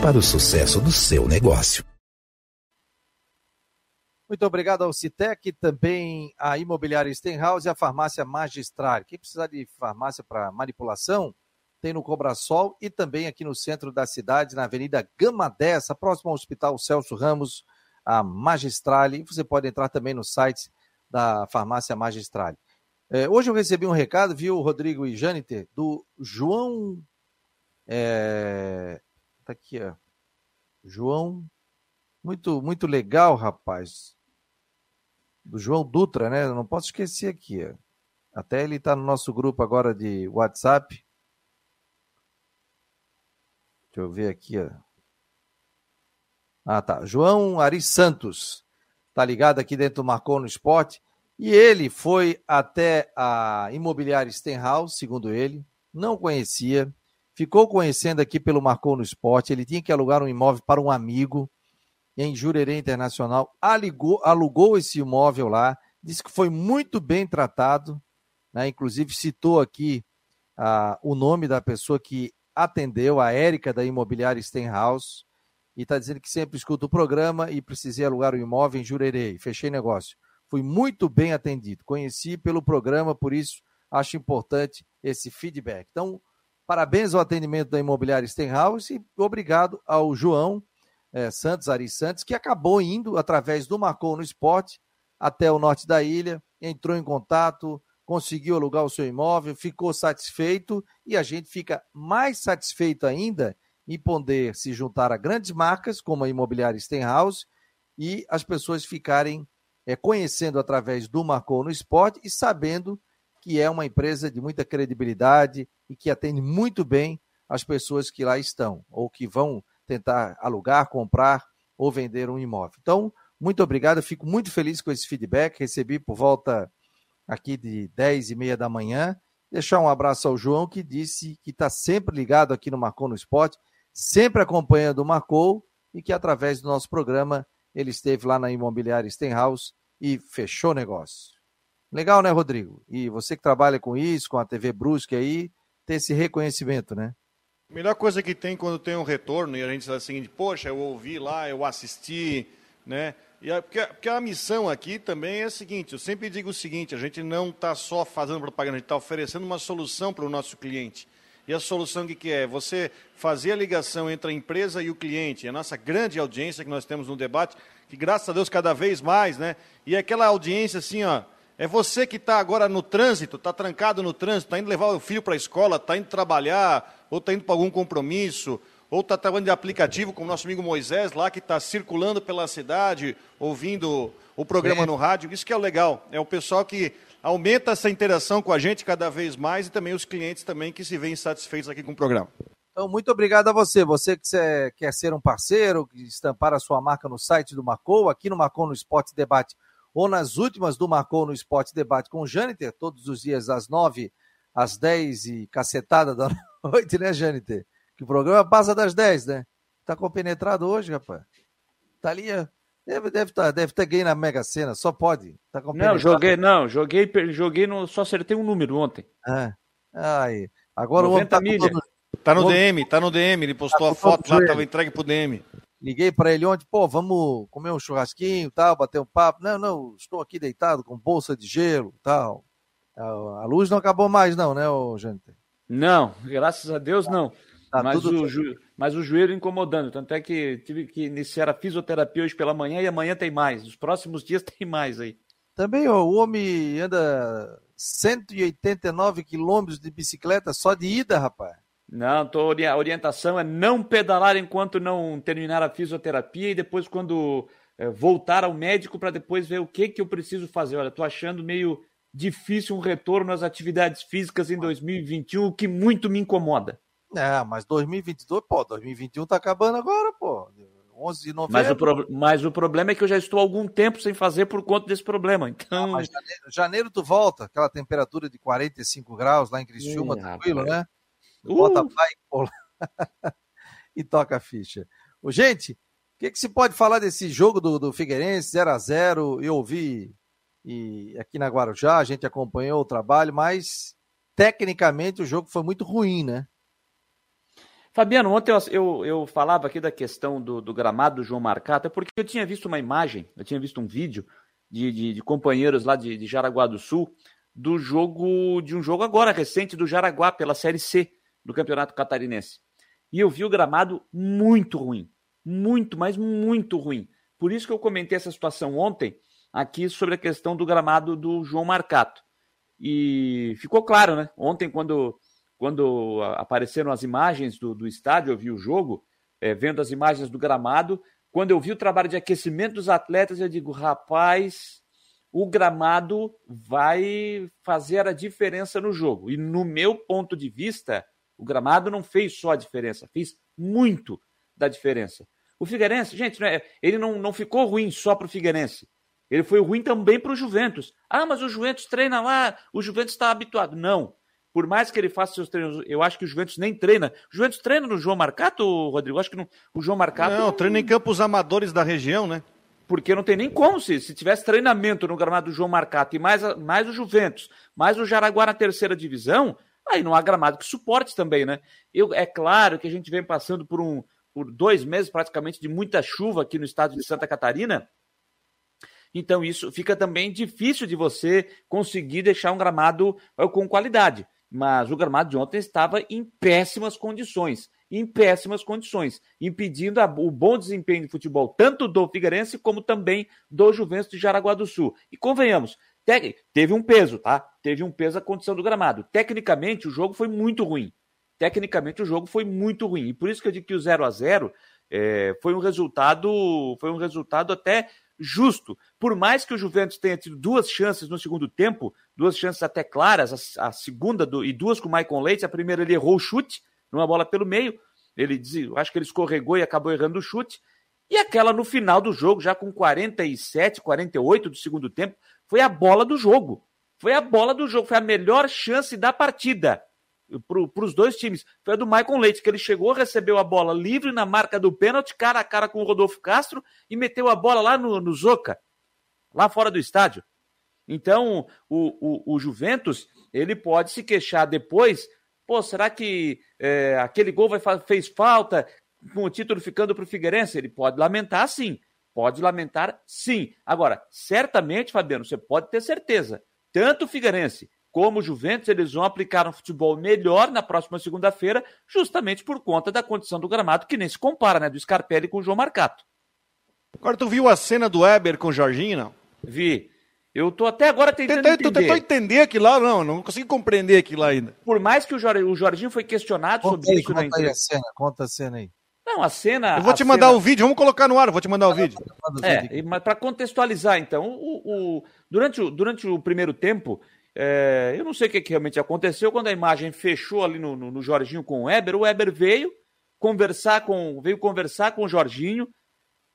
para o sucesso do seu negócio. Muito obrigado ao Citec, também a Imobiliária Stenhouse e a Farmácia Magistral. Quem precisar de farmácia para manipulação, tem no Cobrasol e também aqui no centro da cidade, na Avenida Gama 10, próximo ao Hospital Celso Ramos, a Magistrale. Você pode entrar também no site da Farmácia Magistrale. É, hoje eu recebi um recado, viu, Rodrigo e Jâniter, do João é, Tá aqui, ó. João. Muito, muito legal, rapaz. Do João Dutra, né? Eu não posso esquecer aqui, ó. Até ele está no nosso grupo agora de WhatsApp. Deixa eu ver aqui, ó. Ah, tá. João Ari Santos. Tá ligado aqui dentro do Marcou no Esporte. E ele foi até a imobiliária Stenhouse, segundo ele. Não conhecia ficou conhecendo aqui pelo Marcou no Esporte, ele tinha que alugar um imóvel para um amigo em Jurerê Internacional, aligou, alugou esse imóvel lá, disse que foi muito bem tratado, né? inclusive citou aqui ah, o nome da pessoa que atendeu, a Érica da Imobiliária Stenhouse, e está dizendo que sempre escuta o programa e precisei alugar o um imóvel em Jurerê, fechei negócio. Fui muito bem atendido, conheci pelo programa, por isso acho importante esse feedback. Então, Parabéns ao atendimento da imobiliária Stenhouse e obrigado ao João é, Santos, Ari Santos, que acabou indo através do Marcou no Esporte até o norte da ilha, entrou em contato, conseguiu alugar o seu imóvel, ficou satisfeito e a gente fica mais satisfeito ainda em poder se juntar a grandes marcas como a imobiliária Stenhouse e as pessoas ficarem é, conhecendo através do Marcou no Esporte e sabendo que é uma empresa de muita credibilidade e que atende muito bem as pessoas que lá estão ou que vão tentar alugar, comprar ou vender um imóvel. Então, muito obrigado, fico muito feliz com esse feedback, recebi por volta aqui de 10 e meia da manhã. Deixar um abraço ao João, que disse que está sempre ligado aqui no Marcou no Esporte, sempre acompanhando o Marcou e que através do nosso programa ele esteve lá na imobiliária Stenhouse e fechou negócio. Legal, né, Rodrigo? E você que trabalha com isso, com a TV Brusque aí, ter esse reconhecimento, né? Melhor coisa que tem quando tem um retorno e a gente diz assim, poxa, eu ouvi lá, eu assisti, né? E a, porque, porque, a missão aqui também é a seguinte, eu sempre digo o seguinte, a gente não está só fazendo propaganda, a gente está oferecendo uma solução para o nosso cliente. E a solução que, que é? Você fazer a ligação entre a empresa e o cliente, a nossa grande audiência que nós temos no debate, que graças a Deus cada vez mais, né? E aquela audiência assim, ó, é você que está agora no trânsito, está trancado no trânsito, está indo levar o filho para a escola, está indo trabalhar, ou está indo para algum compromisso, ou está trabalhando de aplicativo, como nosso amigo Moisés lá, que está circulando pela cidade, ouvindo o programa é. no rádio. Isso que é o legal. É o pessoal que aumenta essa interação com a gente cada vez mais e também os clientes também que se veem satisfeitos aqui com o programa. Então, muito obrigado a você. Você que quer ser um parceiro, que estampar a sua marca no site do Marcou, aqui no Marcou no Esporte Debate, ou nas últimas do Marcou no Esporte Debate com o Jâniter, todos os dias às nove, às dez e cacetada da noite, né, Jâniter? Que o programa passa das 10, né? Tá compenetrado hoje, rapaz. Tá ali, deve, deve, tá, deve ter ganho na Mega Sena, só pode. Tá não, joguei, não, joguei, joguei no, só acertei um número ontem. É. Aí. Agora o homem tá, todo... tá no DM, tá no DM, ele postou tá a foto lá, tava entregue pro DM. Liguei para ele ontem, pô, vamos comer um churrasquinho, tal, bater um papo. Não, não, estou aqui deitado com bolsa de gelo, tal. A luz não acabou mais não, né, gente? Não, graças a Deus não. Tá mas, o jo... mas o joelho incomodando. Tanto é que tive que iniciar a fisioterapia hoje pela manhã e amanhã tem mais. Nos próximos dias tem mais aí. Também ó, o homem anda 189 quilômetros de bicicleta só de ida, rapaz. Não, tô, a orientação é não pedalar enquanto não terminar a fisioterapia e depois quando é, voltar ao médico para depois ver o que, que eu preciso fazer. Olha, tô achando meio difícil um retorno às atividades físicas em 2021, o que muito me incomoda. É, mas 2022, pô, 2021 tá acabando agora, pô. 11 de novembro. Mas o, pro... mas o problema é que eu já estou algum tempo sem fazer por conta desse problema. Então. Ah, mas janeiro, janeiro, tu volta, aquela temperatura de 45 graus lá em Criciúma, Ih, tranquilo, rapaz. né? Uh! Bota pai e toca a ficha. Ô, gente, o que, que se pode falar desse jogo do, do Figueirense 0 a 0 Eu ouvi e aqui na Guarujá, a gente acompanhou o trabalho, mas tecnicamente o jogo foi muito ruim, né? Fabiano, ontem eu, eu, eu, falava aqui da questão do, do gramado do João Marcato, é porque eu tinha visto uma imagem, eu tinha visto um vídeo de, de, de companheiros lá de, de, Jaraguá do Sul, do jogo, de um jogo agora recente do Jaraguá pela Série C do Campeonato Catarinense. E eu vi o gramado muito ruim, muito, mas muito ruim. Por isso que eu comentei essa situação ontem aqui sobre a questão do gramado do João Marcato. E ficou claro, né? Ontem, quando quando apareceram as imagens do, do estádio, eu vi o jogo, é, vendo as imagens do gramado. Quando eu vi o trabalho de aquecimento dos atletas, eu digo, rapaz, o gramado vai fazer a diferença no jogo. E no meu ponto de vista, o gramado não fez só a diferença, fez muito da diferença. O Figueirense, gente, é, ele não, não ficou ruim só para o Figueirense. Ele foi ruim também para o Juventus. Ah, mas o Juventus treina lá, o Juventus está habituado. Não. Por mais que ele faça seus treinos, eu acho que o Juventus nem treina. O Juventus treina no João Marcato, Rodrigo? Eu acho que não, o João Marcato. Não, treina em campos amadores da região, né? Porque não tem nem como. Se, se tivesse treinamento no gramado do João Marcato e mais, mais o Juventus, mais o Jaraguá na terceira divisão, aí não há gramado que suporte também, né? Eu, é claro que a gente vem passando por, um, por dois meses praticamente de muita chuva aqui no estado de Santa Catarina. Então, isso fica também difícil de você conseguir deixar um gramado com qualidade mas o gramado de ontem estava em péssimas condições, em péssimas condições, impedindo a, o bom desempenho de futebol tanto do Figueirense como também do Juventus de Jaraguá do Sul. E convenhamos, te, teve um peso, tá? Teve um peso a condição do gramado. Tecnicamente o jogo foi muito ruim. Tecnicamente o jogo foi muito ruim. E por isso que eu digo que o 0 a 0 é, foi um resultado, foi um resultado até justo. Por mais que o Juventus tenha tido duas chances no segundo tempo, duas chances até claras, a, a segunda do, e duas com o Maicon Leite, a primeira ele errou o chute, numa bola pelo meio, ele acho que ele escorregou e acabou errando o chute. E aquela no final do jogo, já com 47, 48 do segundo tempo, foi a bola do jogo. Foi a bola do jogo, foi a melhor chance da partida para os dois times. Foi a do Maicon Leite, que ele chegou, recebeu a bola livre na marca do pênalti, cara a cara com o Rodolfo Castro e meteu a bola lá no, no Zoca, lá fora do estádio. Então, o, o, o Juventus, ele pode se queixar depois, pô, será que é, aquele gol vai, fez falta com o título ficando para o Figueirense? Ele pode lamentar sim, pode lamentar sim. Agora, certamente, Fabiano, você pode ter certeza, tanto o Figueirense como o Juventus, eles vão aplicar um futebol melhor na próxima segunda-feira, justamente por conta da condição do gramado, que nem se compara, né? Do Scarpelli com o João Marcato. Agora, tu viu a cena do Weber com o Jorginho, não? Vi. Eu tô até agora tentando Tentei, entender. Tu tentou entender aquilo lá? Não, não consegui compreender aquilo lá ainda. Por mais que o, Jorginho foi questionado conta sobre aí, isso na entrevista. Conta a cena aí. Não, a cena. Eu vou te mandar cena... o vídeo, vamos colocar no ar, vou te mandar o vídeo. É, mas para contextualizar, então, o, o, durante, o, durante o primeiro tempo, é, eu não sei o que, que, realmente aconteceu, quando a imagem fechou ali no, no, no Jorginho com o Weber, o Weber veio conversar com. veio conversar com o Jorginho,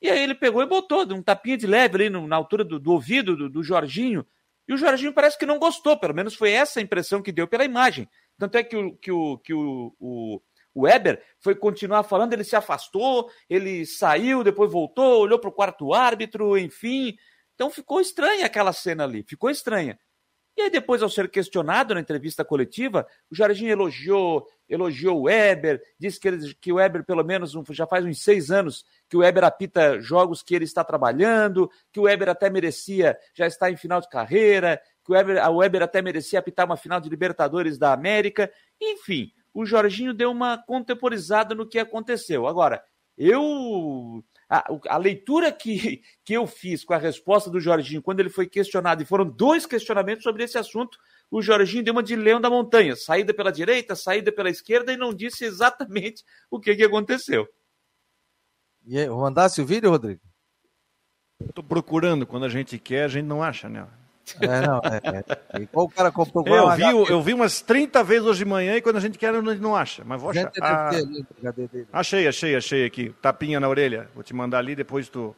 e aí ele pegou e botou um tapinha de leve ali no, na altura do, do ouvido do, do, Jorginho. E o Jorginho parece que não gostou, pelo menos foi essa a impressão que deu pela imagem. Tanto é que o, que o, que o, o, o Weber foi continuar falando, ele se afastou, ele saiu, depois voltou, olhou para o quarto árbitro, enfim. Então ficou estranha aquela cena ali, ficou estranha. E aí, depois, ao ser questionado na entrevista coletiva, o Jardim elogiou, elogiou o Weber, disse que, ele, que o Weber, pelo menos, já faz uns seis anos que o Weber apita jogos que ele está trabalhando, que o Weber até merecia já estar em final de carreira, que o Weber, a Weber até merecia apitar uma final de Libertadores da América. Enfim, o Jorginho deu uma contemporizada no que aconteceu. Agora, eu a, a, leitura que, que eu fiz com a resposta do Jorginho quando ele foi questionado, e foram dois questionamentos sobre esse assunto, o Jorginho deu uma de leão da montanha, saída pela direita, saída pela esquerda, e não disse exatamente o que, que aconteceu. E aí, mandasse o vídeo, Rodrigo? Estou procurando, quando a gente quer, a gente não acha, né? É, não, é, é. Igual o cara comprou é, eu, vi, eu vi umas 30 vezes hoje de manhã e quando a gente quer, a gente não acha. Mas vou achar. Ah, achei, achei, achei aqui. Tapinha na orelha. Vou te mandar ali, depois tu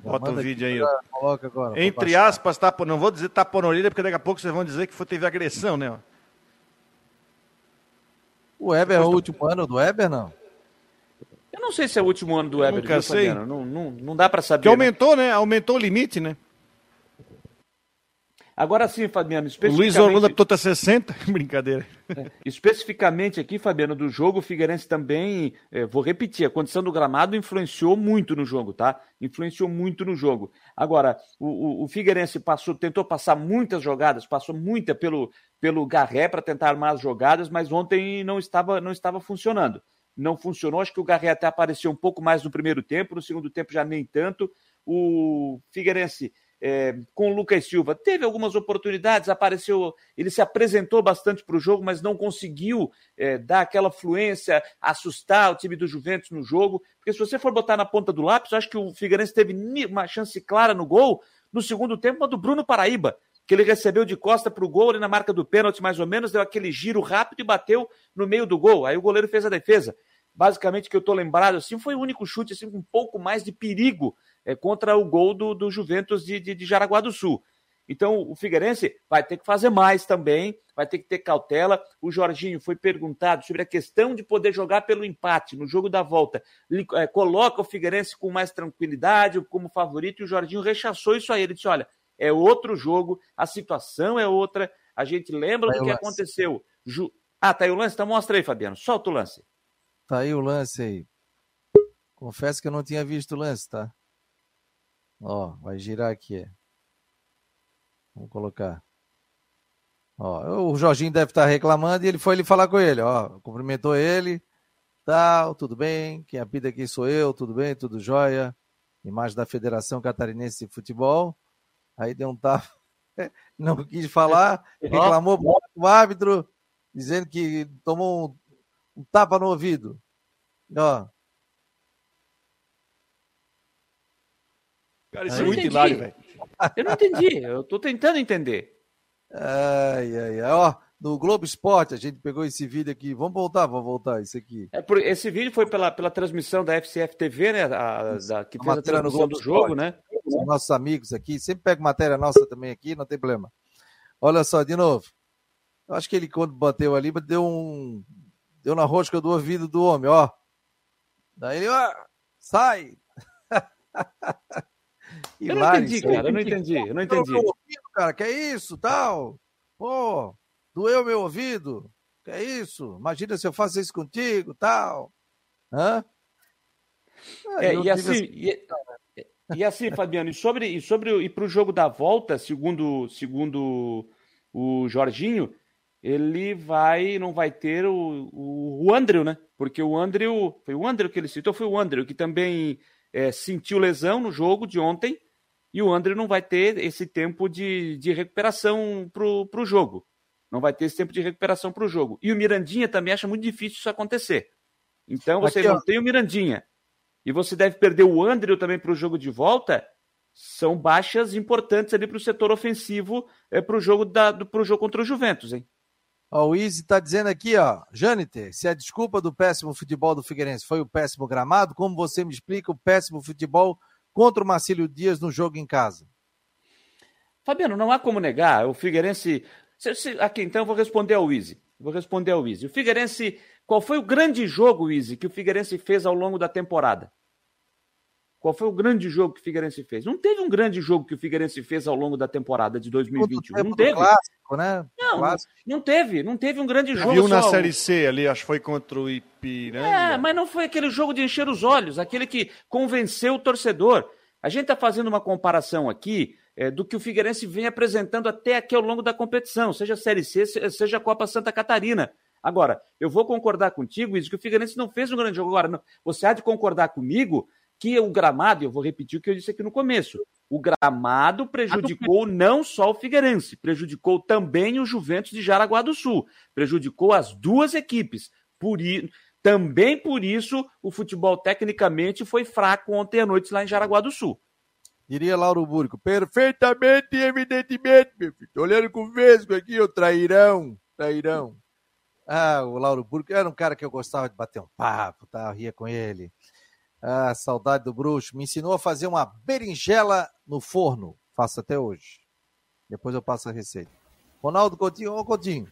bota o vídeo aí. Coloca agora, Entre aspas, tapa, não vou dizer tapa na orelha, porque daqui a pouco vocês vão dizer que foi, teve agressão, né? O Weber é o último ano do Weber, não? Eu não sei se é o último ano do Weber. Nunca sei. Não, não, não dá para saber. Que aumentou, né? Aumentou o limite, né? Agora sim, Fabiano, especificamente... O Luiz Holanda tota 60? Brincadeira. É, especificamente aqui, Fabiano, do jogo, o Figueirense também, é, vou repetir, a condição do gramado influenciou muito no jogo, tá? Influenciou muito no jogo. Agora, o, o, o Figueirense passou, tentou passar muitas jogadas, passou muita pelo, pelo Garré para tentar armar as jogadas, mas ontem não estava, não estava funcionando. Não funcionou, acho que o Garré até apareceu um pouco mais no primeiro tempo, no segundo tempo já nem tanto. O Figueirense é, com o Lucas Silva. Teve algumas oportunidades, apareceu, ele se apresentou bastante para o jogo, mas não conseguiu é, dar aquela fluência, assustar o time do Juventus no jogo. Porque se você for botar na ponta do lápis, acho que o Figueirense teve uma chance clara no gol no segundo tempo, uma do Bruno Paraíba, que ele recebeu de costa para o gol ali na marca do pênalti, mais ou menos, deu aquele giro rápido e bateu no meio do gol. Aí o goleiro fez a defesa. Basicamente, que eu estou lembrado assim, foi o único chute assim, com um pouco mais de perigo é, contra o gol do, do Juventus de, de, de Jaraguá do Sul. Então, o Figueirense vai ter que fazer mais também, vai ter que ter cautela. O Jorginho foi perguntado sobre a questão de poder jogar pelo empate no jogo da volta. Ele, é, coloca o Figueirense com mais tranquilidade, como favorito, e o Jorginho rechaçou isso aí. Ele disse: olha, é outro jogo, a situação é outra. A gente lembra tá do que lance. aconteceu. Ju... Ah, tá aí o lance? Então mostra aí, Fabiano. Solta o lance. Tá aí o lance aí. Confesso que eu não tinha visto o lance, tá? Ó, vai girar aqui. Vamos colocar. Ó, o Jorginho deve estar reclamando e ele foi ele falar com ele, ó, cumprimentou ele, tal, tudo bem, quem apita aqui sou eu, tudo bem, tudo jóia, imagem da Federação Catarinense de Futebol, aí deu um tapa, não quis falar, reclamou o árbitro, dizendo que tomou um, um tapa no ouvido, ó, Cara, isso é muito hilário, velho. Eu não entendi, eu tô tentando entender. Ai, ai, ai. Ó, no Globo Esporte, a gente pegou esse vídeo aqui. Vamos voltar, vamos voltar, esse aqui. É por, esse vídeo foi pela, pela transmissão da FCF TV, né? A, da, que fez a transmissão do jogo, né? São nossos amigos aqui. Sempre pega matéria nossa também aqui, não tem problema. Olha só, de novo. Eu acho que ele, quando bateu ali, deu um. Deu na rosca do ouvido do homem, ó. Daí ele, ó, sai! eu não entendi, cara. Eu não entendi. Eu não entendi. Meu ouvido, cara, que é isso, tal? Pô, doeu meu ouvido. Que é isso? Imagina se eu faço isso contigo, tal. Hã? É, e assim, e, e, assim, Fabiano, e sobre e sobre e para o jogo da volta, segundo segundo o Jorginho, ele vai não vai ter o, o, o Andrew, né? Porque o Andrew foi o Andrew que ele citou, foi o Andrew que também é, sentiu lesão no jogo de ontem e o André não vai ter esse tempo de, de recuperação para o jogo. Não vai ter esse tempo de recuperação para o jogo. E o Mirandinha também acha muito difícil isso acontecer. Então você Aqui, não ó. tem o Mirandinha. E você deve perder o Andrew também para o jogo de volta. São baixas importantes ali para o setor ofensivo, é, para o jogo, da, pro jogo contra o Juventus, hein? Ó, o Izzy está dizendo aqui, ó, Jâniter, se a desculpa do péssimo futebol do Figueirense foi o péssimo gramado, como você me explica o péssimo futebol contra o Marcílio Dias no jogo em casa? Fabiano, não há como negar. O Figueirense. Aqui, então, eu vou responder ao Izzy. Vou responder ao Izzy. O Figueirense. Qual foi o grande jogo, Izzy, que o Figueirense fez ao longo da temporada? Qual foi o grande jogo que o Figueirense fez? Não teve um grande jogo que o Figueirense fez ao longo da temporada de 2021. Não teve. Clássico, né? Não, clássico. não teve. Não teve um grande jogo. Viu na Série C ali, acho que foi contra o Ipiranga. É, mas não foi aquele jogo de encher os olhos, aquele que convenceu o torcedor. A gente está fazendo uma comparação aqui é, do que o Figueirense vem apresentando até aqui ao longo da competição, seja a Série C, seja a Copa Santa Catarina. Agora, eu vou concordar contigo, isso que o Figueirense não fez um grande jogo. Agora, não, você há de concordar comigo que o gramado, eu vou repetir o que eu disse aqui no começo, o gramado prejudicou não só o Figueirense, prejudicou também o Juventus de Jaraguá do Sul, prejudicou as duas equipes. Por também por isso o futebol tecnicamente foi fraco ontem à noite lá em Jaraguá do Sul. Diria Lauro Burgo, perfeitamente e evidentemente, meu filho. Tô olhando com o Vesgo aqui, o trairão, trairão. Ah, o Lauro Burgo era um cara que eu gostava de bater um papo, tá? Eu ria com ele. Ah, saudade do bruxo. Me ensinou a fazer uma berinjela no forno. Faço até hoje. Depois eu passo a receita. Ronaldo Coutinho, ô Coutinho,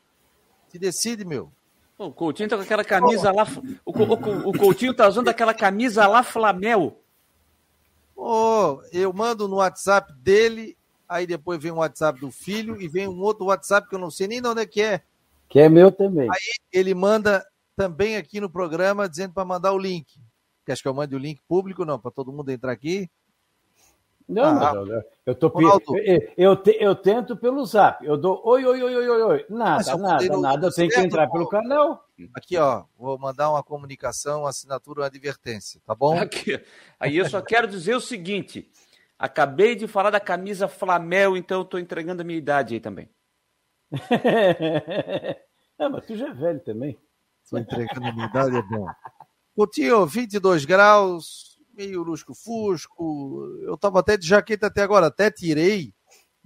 se decide, meu. O Coutinho tá com aquela camisa lá. O, o, o Coutinho tá usando aquela camisa lá Flamel. Oh, eu mando no WhatsApp dele, aí depois vem o WhatsApp do filho e vem um outro WhatsApp que eu não sei nem de onde é que é. Que é meu também. Aí ele manda também aqui no programa dizendo para mandar o link. Quer que eu mande o link público? Não, para todo mundo entrar aqui. Não, ah, não, eu tô Ronaldo, eu, eu, eu, tento pelo zap. Eu dou oi, oi, oi, oi, oi, oi. Nada, nada, no, nada. Eu tenho que entrar pelo canal. Aqui, ó, vou mandar uma comunicação, uma assinatura, uma advertência, tá bom? Aqui. Aí eu só quero dizer o seguinte: acabei de falar da camisa Flamel, então eu tô entregando a minha idade aí também. é, mas tu já é velho também. Tô entregando a minha idade, é bom. Coutinho, 22 graus, meio lusco-fusco. Eu tava até de jaqueta até agora, até tirei,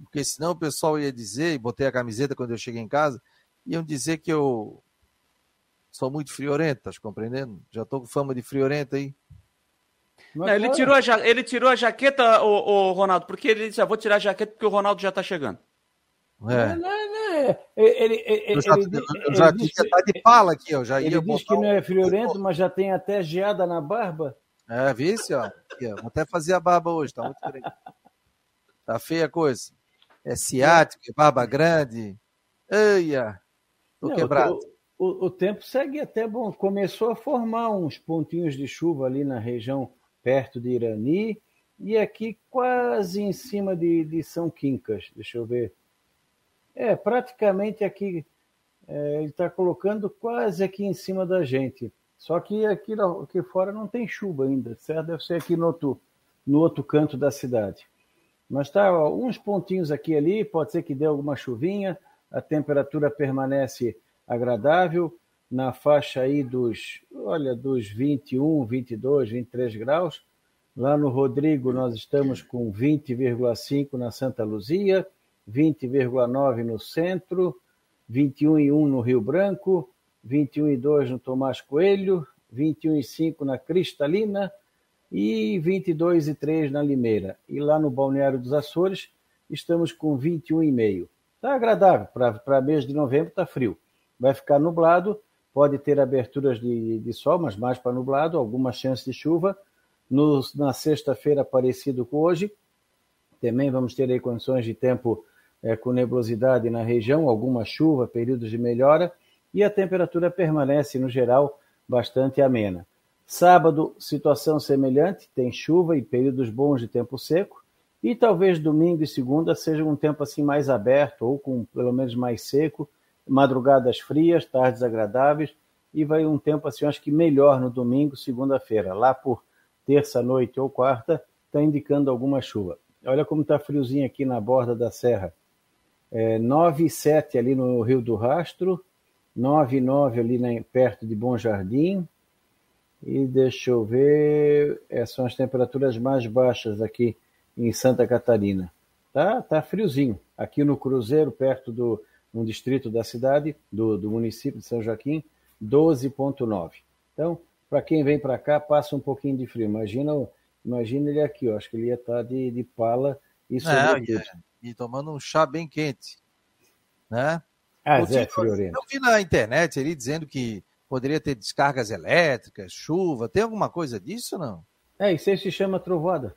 porque senão o pessoal ia dizer, e botei a camiseta quando eu cheguei em casa, iam dizer que eu sou muito friorento, tá compreendendo? Já tô com fama de friorento aí. Não, ele, tirou a, ja... ele tirou a jaqueta, o, o Ronaldo, porque ele disse: ah, vou tirar a jaqueta porque o Ronaldo já tá chegando. É. Não, não, não. Ele, ele, eu já, ele, eu já tá de pala aqui, eu já ia Ele diz que não é friorento, mas já tem até geada na barba. É, vice, ó. Aqui, ó. Vou até fazer a barba hoje, tá muito grande. Tá feia a coisa. É ciático, é barba grande. Eia, tô Não, quebrado. O, o, o, tempo segue até bom. Começou a formar uns pontinhos de chuva ali na região perto de Irani e aqui quase em cima de, de São Quincas. Deixa eu ver. É, praticamente aqui. É, ele está colocando quase aqui em cima da gente. Só que aqui, aqui fora não tem chuva ainda, certo? Deve ser aqui no outro, no outro canto da cidade. Mas tá, ó, uns pontinhos aqui ali, pode ser que dê alguma chuvinha, a temperatura permanece agradável, na faixa aí dos, olha, dos 21, 22, 23 graus. Lá no Rodrigo nós estamos com 20,5 na Santa Luzia, 20,9 no centro, 21,1 no Rio Branco, 21,2 no Tomás Coelho, 21,5 na Cristalina e 22,3 na Limeira. E lá no Balneário dos Açores estamos com 21,5. Está agradável, para mês de novembro está frio. Vai ficar nublado, pode ter aberturas de, de sol, mas mais para nublado, alguma chance de chuva. No, na sexta-feira, parecido com hoje, também vamos ter aí condições de tempo é, com nebulosidade na região, alguma chuva, períodos de melhora e a temperatura permanece, no geral, bastante amena. Sábado, situação semelhante, tem chuva e períodos bons de tempo seco, e talvez domingo e segunda seja um tempo assim mais aberto, ou com pelo menos mais seco, madrugadas frias, tardes agradáveis, e vai um tempo assim, acho que melhor no domingo, segunda-feira. Lá por terça-noite ou quarta, está indicando alguma chuva. Olha como está friozinho aqui na borda da serra. É, 9 7 ali no Rio do Rastro, 9 e 9 ali na, perto de Bom Jardim, E deixa eu ver, essas são as temperaturas mais baixas aqui em Santa Catarina. Tá, tá friozinho. Aqui no Cruzeiro, perto do um distrito da cidade, do, do município de São Joaquim, 12,9. Então, para quem vem para cá, passa um pouquinho de frio. Imagina, imagina ele aqui, ó, acho que ele ia estar tá de, de pala e sobretudo. É, e tomando um chá bem quente, né? Ah, Zé Friorento. Eu vi na internet ele dizendo que poderia ter descargas elétricas, chuva. Tem alguma coisa disso não? É, isso aí se chama trovada.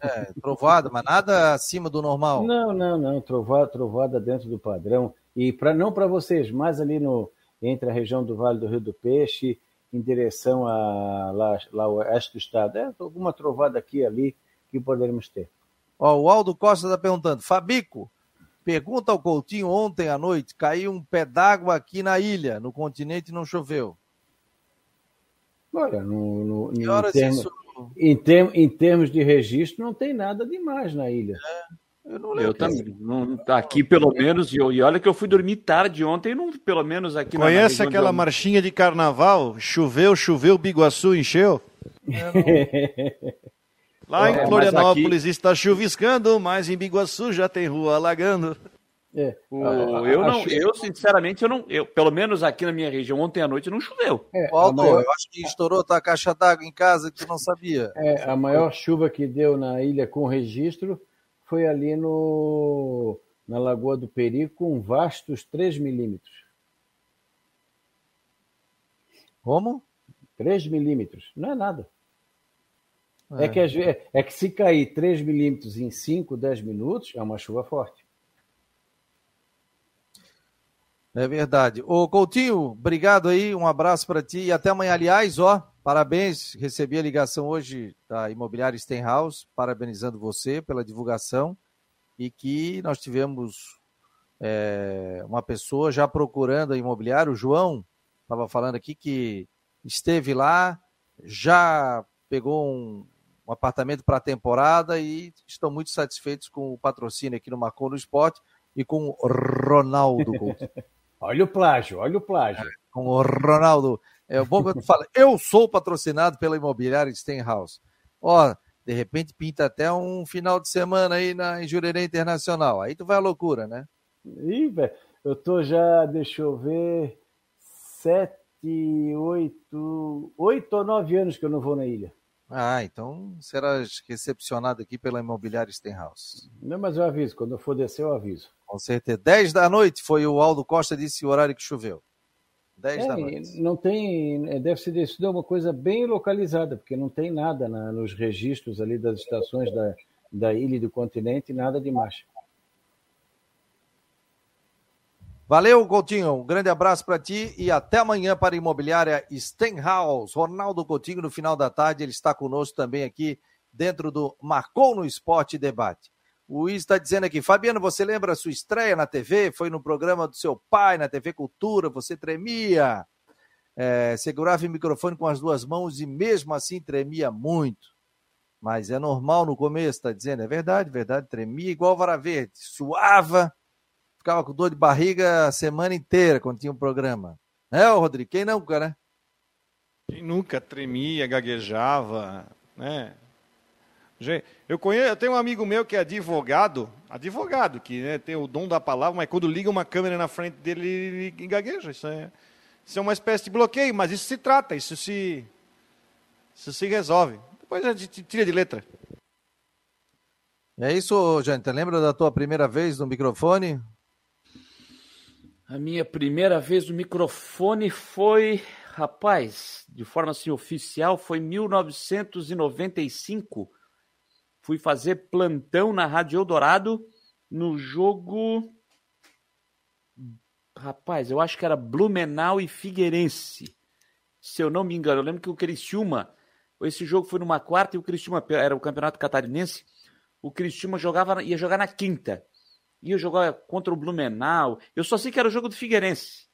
É, trovada, mas nada acima do normal. Não, não, não. Trovada, trovada dentro do padrão. E para não para vocês, mas ali no entre a região do Vale do Rio do Peixe, em direção a lá, lá oeste do estado. É alguma trovada aqui e ali que poderemos ter. Ó, o Aldo Costa está perguntando, Fabico, pergunta ao Coutinho ontem à noite, caiu um pé d'água aqui na ilha, no continente não choveu. Olha, no, no, em, termos, isso... em, term, em, termos de registro, não tem nada demais na ilha. É. Eu, não eu também. Não, aqui, pelo menos, e, e olha que eu fui dormir tarde ontem, não, pelo menos aqui Conhece na, aquela marchinha de carnaval? Choveu, choveu, Biguaçu encheu? Lá em Florianópolis aqui... está chuviscando, mas em Biguaçu já tem rua alagando. É. O, eu não, eu sinceramente, eu não, eu, pelo menos aqui na minha região, ontem à noite não choveu. É, Alto, maior... eu acho que estourou a caixa d'água em casa que tu não sabia. É, a maior chuva que deu na ilha com registro foi ali no, na Lagoa do Peri, com vastos 3 milímetros. Como? 3 milímetros. Não é nada. É. é, que, é que se cair 3 milímetros em 5, 10 minutos, é uma chuva forte. É verdade. Ô Coutinho, obrigado aí, um abraço para ti e até amanhã. Aliás, ó, Parabéns, recebi a ligação hoje da Imobiliária Stenhouse, parabenizando você pela divulgação e que nós tivemos é, uma pessoa já procurando a imobiliária, o João estava falando aqui que esteve lá, já pegou um, um apartamento para a temporada e estão muito satisfeitos com o patrocínio aqui no Marcou no Esporte e com o Ronaldo olha o plágio, olha o plágio. com o Ronaldo é bom que tu fala, eu sou patrocinado pela imobiliária Stenhouse. Ó, de repente pinta até um final de semana aí na, em Jurerê Internacional. Aí tu vai à loucura, né? Ih, velho, eu tô já, deixa eu ver, sete, oito, oito ou nove anos que eu não vou na ilha. Ah, então serás recepcionado aqui pela imobiliária Stenhouse. Não, mas eu aviso, quando eu for descer eu aviso. Com certeza. 10 da noite foi o Aldo Costa disse o horário que choveu. 10 é, da noite. Não tem, é, deve ser isso é uma coisa bem localizada, porque não tem nada na, nos registros ali das estações da, da ilha e do continente, nada de marcha. Valeu, Coutinho. Um grande abraço para ti e até amanhã para a imobiliária Stenhouse. Ronaldo Coutinho, no final da tarde, ele está conosco também aqui dentro do Marcou no Esporte Debate. O Luiz está dizendo aqui, Fabiano, você lembra a sua estreia na TV? Foi no programa do seu pai, na TV Cultura, você tremia, é, segurava o microfone com as duas mãos e mesmo assim tremia muito. Mas é normal no começo, está dizendo, é verdade, verdade, tremia igual vara verde, suava, ficava com dor de barriga a semana inteira quando tinha um programa. É, Rodrigo, quem nunca, né? Quem nunca tremia, gaguejava, né? Eu conheço, eu tenho um amigo meu que é advogado, advogado, que né, tem o dom da palavra, mas quando liga uma câmera na frente dele, ele gagueja. Isso é, isso é uma espécie de bloqueio, mas isso se trata, isso se, isso se resolve. Depois a gente tira de letra. É isso, gente. Lembra da tua primeira vez no microfone? A minha primeira vez no microfone foi, rapaz, de forma assim oficial, foi em 1995 fui fazer plantão na Rádio Eldorado no jogo. Rapaz, eu acho que era Blumenau e Figueirense. Se eu não me engano, eu lembro que o Criciúma, esse jogo foi numa quarta e o Criciúma era o Campeonato Catarinense. O Criciúma jogava, ia jogar na quinta. Ia jogar contra o Blumenau. Eu só sei que era o jogo do Figueirense.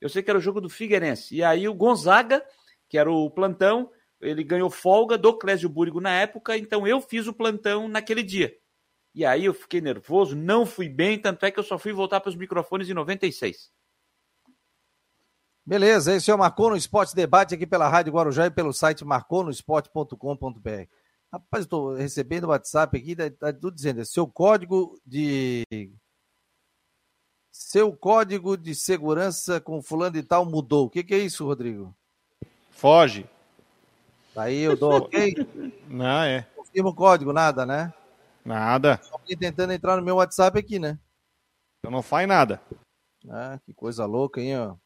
Eu sei que era o jogo do Figueirense. E aí o Gonzaga, que era o plantão, ele ganhou folga do Clésio Búrigo na época, então eu fiz o plantão naquele dia. E aí eu fiquei nervoso, não fui bem, tanto é que eu só fui voltar para os microfones em 96. Beleza, esse é o Marcou no Esporte Debate aqui pela Rádio Guarujá e pelo site marconosport.com.br. Rapaz, estou recebendo o WhatsApp aqui, tá, tá tudo dizendo, seu código de seu código de segurança com fulano e tal mudou. O que, que é isso, Rodrigo? Foge. Aí eu dou ok? Não, é. Confirma o código, nada, né? Nada. Alguém tentando entrar no meu WhatsApp aqui, né? Então não faz nada. Ah, que coisa louca, hein, ó.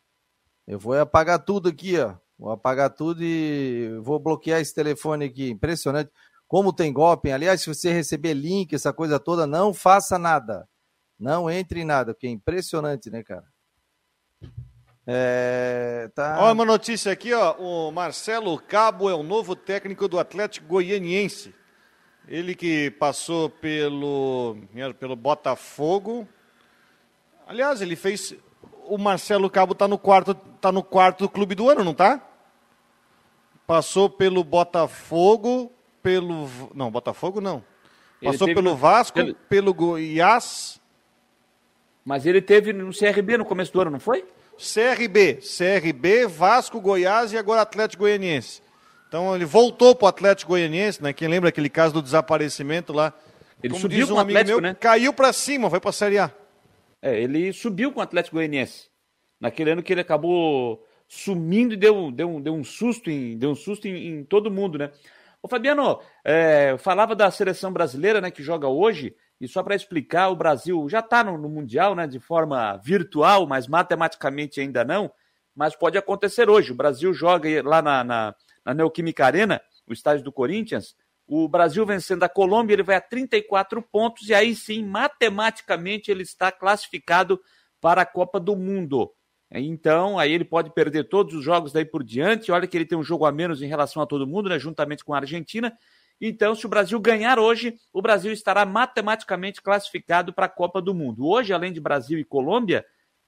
Eu vou apagar tudo aqui, ó. Vou apagar tudo e vou bloquear esse telefone aqui. Impressionante. Como tem golpe. Aliás, se você receber link, essa coisa toda, não faça nada. Não entre em nada, porque é impressionante, né, cara? É, tá... Olha uma notícia aqui, ó. O Marcelo Cabo é o novo técnico do Atlético Goianiense. Ele que passou pelo, pelo Botafogo. Aliás, ele fez. O Marcelo Cabo está no quarto, tá no quarto clube do ano, não tá? Passou pelo Botafogo, pelo. Não, Botafogo não. Passou pelo Vasco, ele... pelo Goiás. Mas ele teve no CRB no começo do ano, não foi? CRB, CRB, Vasco, Goiás e agora Atlético Goianiense. Então ele voltou para o Atlético Goianiense, né? Quem lembra aquele caso do desaparecimento lá? Ele Como subiu com um o Atlético, meu, né? Caiu para cima, foi para a Série A. É, ele subiu com o Atlético Goianiense. Naquele ano que ele acabou sumindo e deu, deu, deu um susto em, deu um susto em, em todo mundo, né? Ô Fabiano, é, falava da seleção brasileira, né, que joga hoje. E só para explicar, o Brasil já está no, no, Mundial, né, de forma virtual, mas matematicamente ainda não. Mas pode acontecer hoje. O Brasil joga lá na, na, na Neoquímica Arena, o estádio do Corinthians. O Brasil vencendo a Colômbia, ele vai a 34 pontos e aí sim, matematicamente, ele está classificado para a Copa do Mundo. Então, aí ele pode perder todos os jogos daí por diante. Olha que ele tem um jogo a menos em relação a todo mundo, né, juntamente com a Argentina. Então, se o Brasil ganhar hoje, o Brasil estará matematicamente classificado para a Copa do Mundo. Hoje, além de Brasil e Colômbia,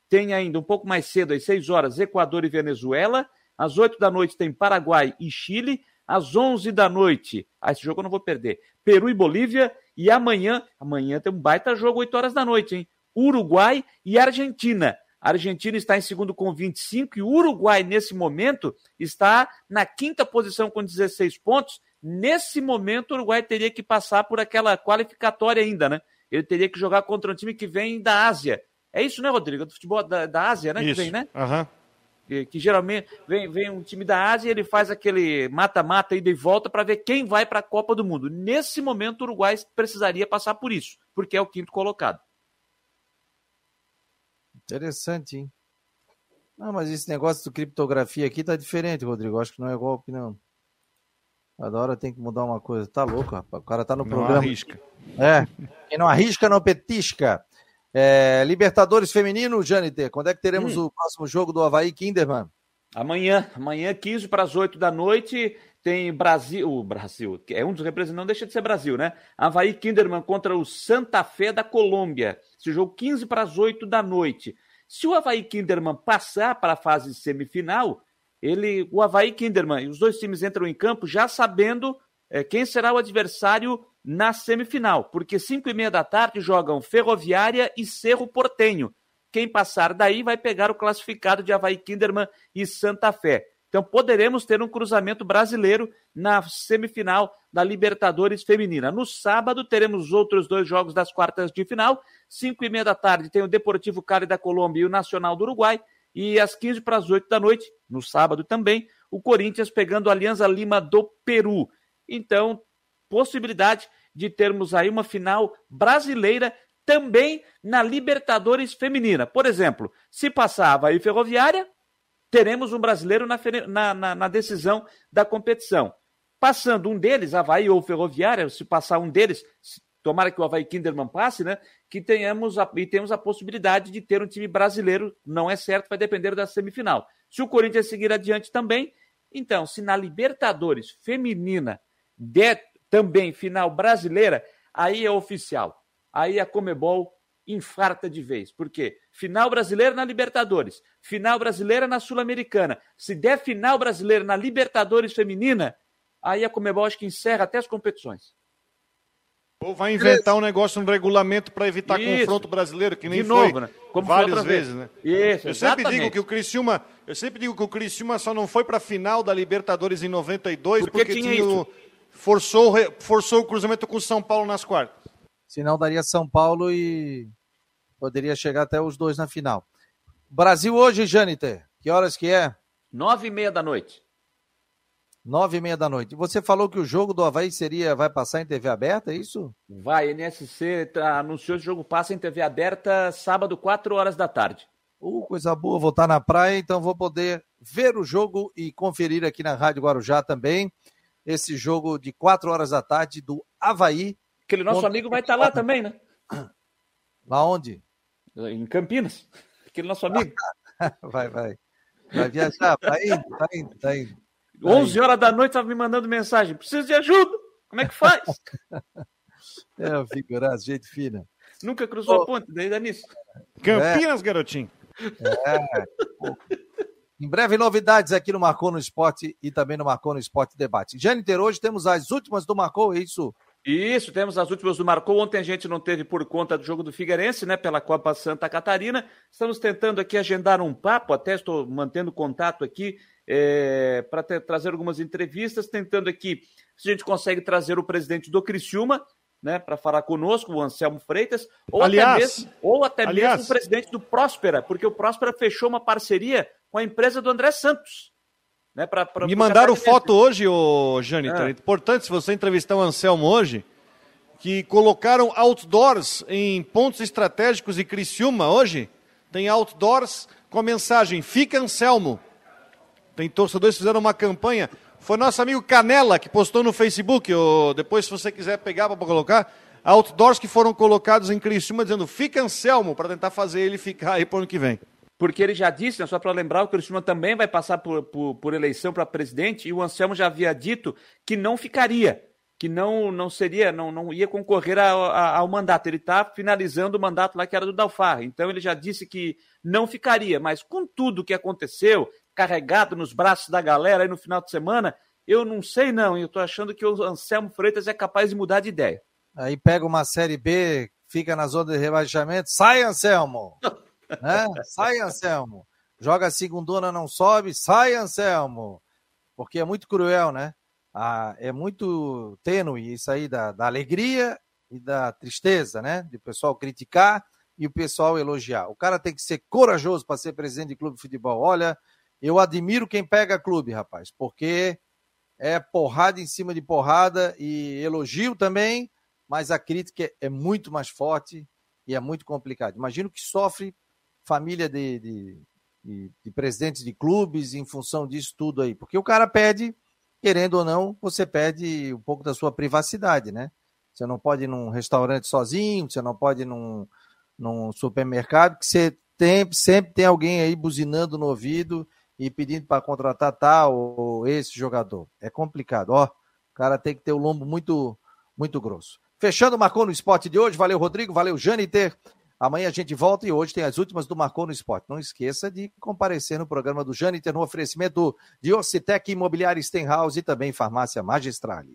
tem ainda um pouco mais cedo, às 6 horas, Equador e Venezuela. Às 8 da noite tem Paraguai e Chile. Às 11 da noite, ah, esse jogo eu não vou perder, Peru e Bolívia. E amanhã, amanhã tem um baita jogo, 8 horas da noite, hein? Uruguai e Argentina. A Argentina está em segundo com 25 e o Uruguai, nesse momento, está na quinta posição com 16 pontos Nesse momento, o Uruguai teria que passar por aquela qualificatória ainda, né? Ele teria que jogar contra um time que vem da Ásia. É isso, né, Rodrigo? Do futebol da, da Ásia, né? Isso. Que vem, né? Uhum. Que, que, geralmente vem, vem um time da Ásia e ele faz aquele mata-mata ida e volta para ver quem vai para a Copa do Mundo. Nesse momento, o Uruguai precisaria passar por isso, porque é o quinto colocado. Interessante, hein? Não, mas esse negócio de criptografia aqui tá diferente, Rodrigo. Acho que não é golpe, não. Cada hora tem que mudar uma coisa. Tá louco, rapaz. O cara tá no não programa. Não arrisca. É. Quem não arrisca, não petisca. É, Libertadores Feminino, Janiter, quando é que teremos hum. o próximo jogo do Havaí Kinderman? Amanhã, amanhã, 15 para as 8 da noite, tem Brasil, o Brasil, que é um dos representantes, não deixa de ser Brasil, né? Havaí Kinderman contra o Santa Fé da Colômbia. Esse jogo 15 para as 8 da noite. Se o Havaí Kinderman passar para a fase semifinal, ele, o Havaí Kinderman, e os dois times entram em campo já sabendo é, quem será o adversário na semifinal, porque cinco e meia da tarde jogam Ferroviária e Cerro Portenho. Quem passar daí vai pegar o classificado de Havaí Kinderman e Santa Fé. Então poderemos ter um cruzamento brasileiro na semifinal da Libertadores Feminina. No sábado teremos outros dois jogos das quartas de final. Cinco e meia da tarde tem o Deportivo Cali da Colômbia e o Nacional do Uruguai. E às 15 para as 8 da noite, no sábado também, o Corinthians pegando a Alianza Lima do Peru. Então, possibilidade de termos aí uma final brasileira também na Libertadores Feminina. Por exemplo, se passava aí Ferroviária, teremos um brasileiro na, na, na, na, decisão da competição. Passando um deles, Havaí ou Ferroviária, se passar um deles, tomara que o Havaí Kinderman passe, né? Que tenhamos a, e temos a possibilidade de ter um time brasileiro, não é certo, vai depender da semifinal. Se o Corinthians seguir adiante também, então, se na Libertadores feminina der também final brasileira, aí é oficial. Aí a Comebol infarta de vez. Por quê? Final brasileira na Libertadores, final brasileira na Sul-Americana. Se der final brasileira na Libertadores feminina, aí a Comebol acho que encerra até as competições. Ou vai inventar um negócio no regulamento para evitar Isso. confronto brasileiro, que nem De novo, foi né? Como várias vezes, vez. né? Isso, eu sempre digo que o Criciúma, eu sempre digo que o Criciúma só não foi para a final da Libertadores em 92 porque, porque tinha, tinha o, forçou, forçou o cruzamento com o São Paulo nas quartas. Senão daria São Paulo e poderia chegar até os dois na final. Brasil hoje, Jâniter, que horas que é? Nove e meia da noite. Nove e meia da noite. Você falou que o jogo do Havaí seria, vai passar em TV aberta, é isso? Vai, NSC tá, anunciou que o jogo passa em TV aberta sábado, quatro horas da tarde. Uh, coisa boa, vou estar na praia, então vou poder ver o jogo e conferir aqui na Rádio Guarujá também. Esse jogo de quatro horas da tarde do Havaí. Aquele nosso amigo vai estar lá também, né? Lá onde? Em Campinas. Aquele nosso amigo. vai, vai. Vai viajar, tá indo, tá indo, tá indo. 11 horas da noite estava me mandando mensagem. Preciso de ajuda. Como é que faz? é, o figuraça, gente fina. Nunca cruzou oh. a ponte, daí dá nisso. Campinas, é. garotinho. É. Em breve, novidades aqui no Marcou no Esporte e também no Marcou no Esporte Debate. Jâniter, hoje temos as últimas do Marcou, é isso? Isso, temos as últimas do Marcou. Ontem a gente não teve por conta do jogo do Figueirense, né, pela Copa Santa Catarina. Estamos tentando aqui agendar um papo, até estou mantendo contato aqui é, para trazer algumas entrevistas, tentando aqui se a gente consegue trazer o presidente do Criciúma, né, para falar conosco, o Anselmo Freitas, ou aliás, até, mesmo, ou até aliás, mesmo o presidente do Próspera, porque o Próspera fechou uma parceria com a empresa do André Santos. Né, pra, pra, Me mandaram foto hoje, ô Jâniter. É. Importante, se você entrevistar o Anselmo hoje, que colocaram outdoors em pontos estratégicos e Criciúma hoje. Tem outdoors com a mensagem: Fica Anselmo. Tem torcedores que fizeram uma campanha. Foi nosso amigo Canela que postou no Facebook. Ou depois, se você quiser pegar para colocar, outdoors que foram colocados em Criciúma dizendo fica Anselmo para tentar fazer ele ficar aí para o ano que vem. Porque ele já disse, né, só para lembrar, o Criciúma também vai passar por, por, por eleição para presidente e o Anselmo já havia dito que não ficaria, que não não seria, não, não ia concorrer a, a, ao mandato. Ele está finalizando o mandato lá que era do Dalfarra. Então ele já disse que não ficaria, mas com tudo que aconteceu, carregado nos braços da galera aí no final de semana, eu não sei não, eu estou achando que o Anselmo Freitas é capaz de mudar de ideia. Aí pega uma Série B, fica na zona de rebaixamento, sai Anselmo! né? Sai Anselmo! Joga a segundona, não sobe, sai Anselmo! Porque é muito cruel, né? Ah, é muito tênue isso aí da, da alegria e da tristeza, né? De pessoal criticar e o pessoal elogiar. O cara tem que ser corajoso para ser presidente de clube de futebol. Olha, eu admiro quem pega clube, rapaz, porque é porrada em cima de porrada e elogio também, mas a crítica é muito mais forte e é muito complicado. Imagino que sofre família de, de, de, de presidentes de clubes em função disso tudo aí, porque o cara pede, querendo ou não, você pede um pouco da sua privacidade, né? Você não pode ir num restaurante sozinho, você não pode ir num, num supermercado, que você tem, sempre tem alguém aí buzinando no ouvido e pedindo para contratar tal ou esse jogador. É complicado. Ó, o cara tem que ter o lombo muito, muito grosso. Fechando Marcou no Esporte de hoje. Valeu, Rodrigo. Valeu, Jâniter. Amanhã a gente volta e hoje tem as últimas do Marcou no Esporte. Não esqueça de comparecer no programa do Jâniter no oferecimento de Ocitec Imobiliária Stenhouse e também Farmácia Magistrale.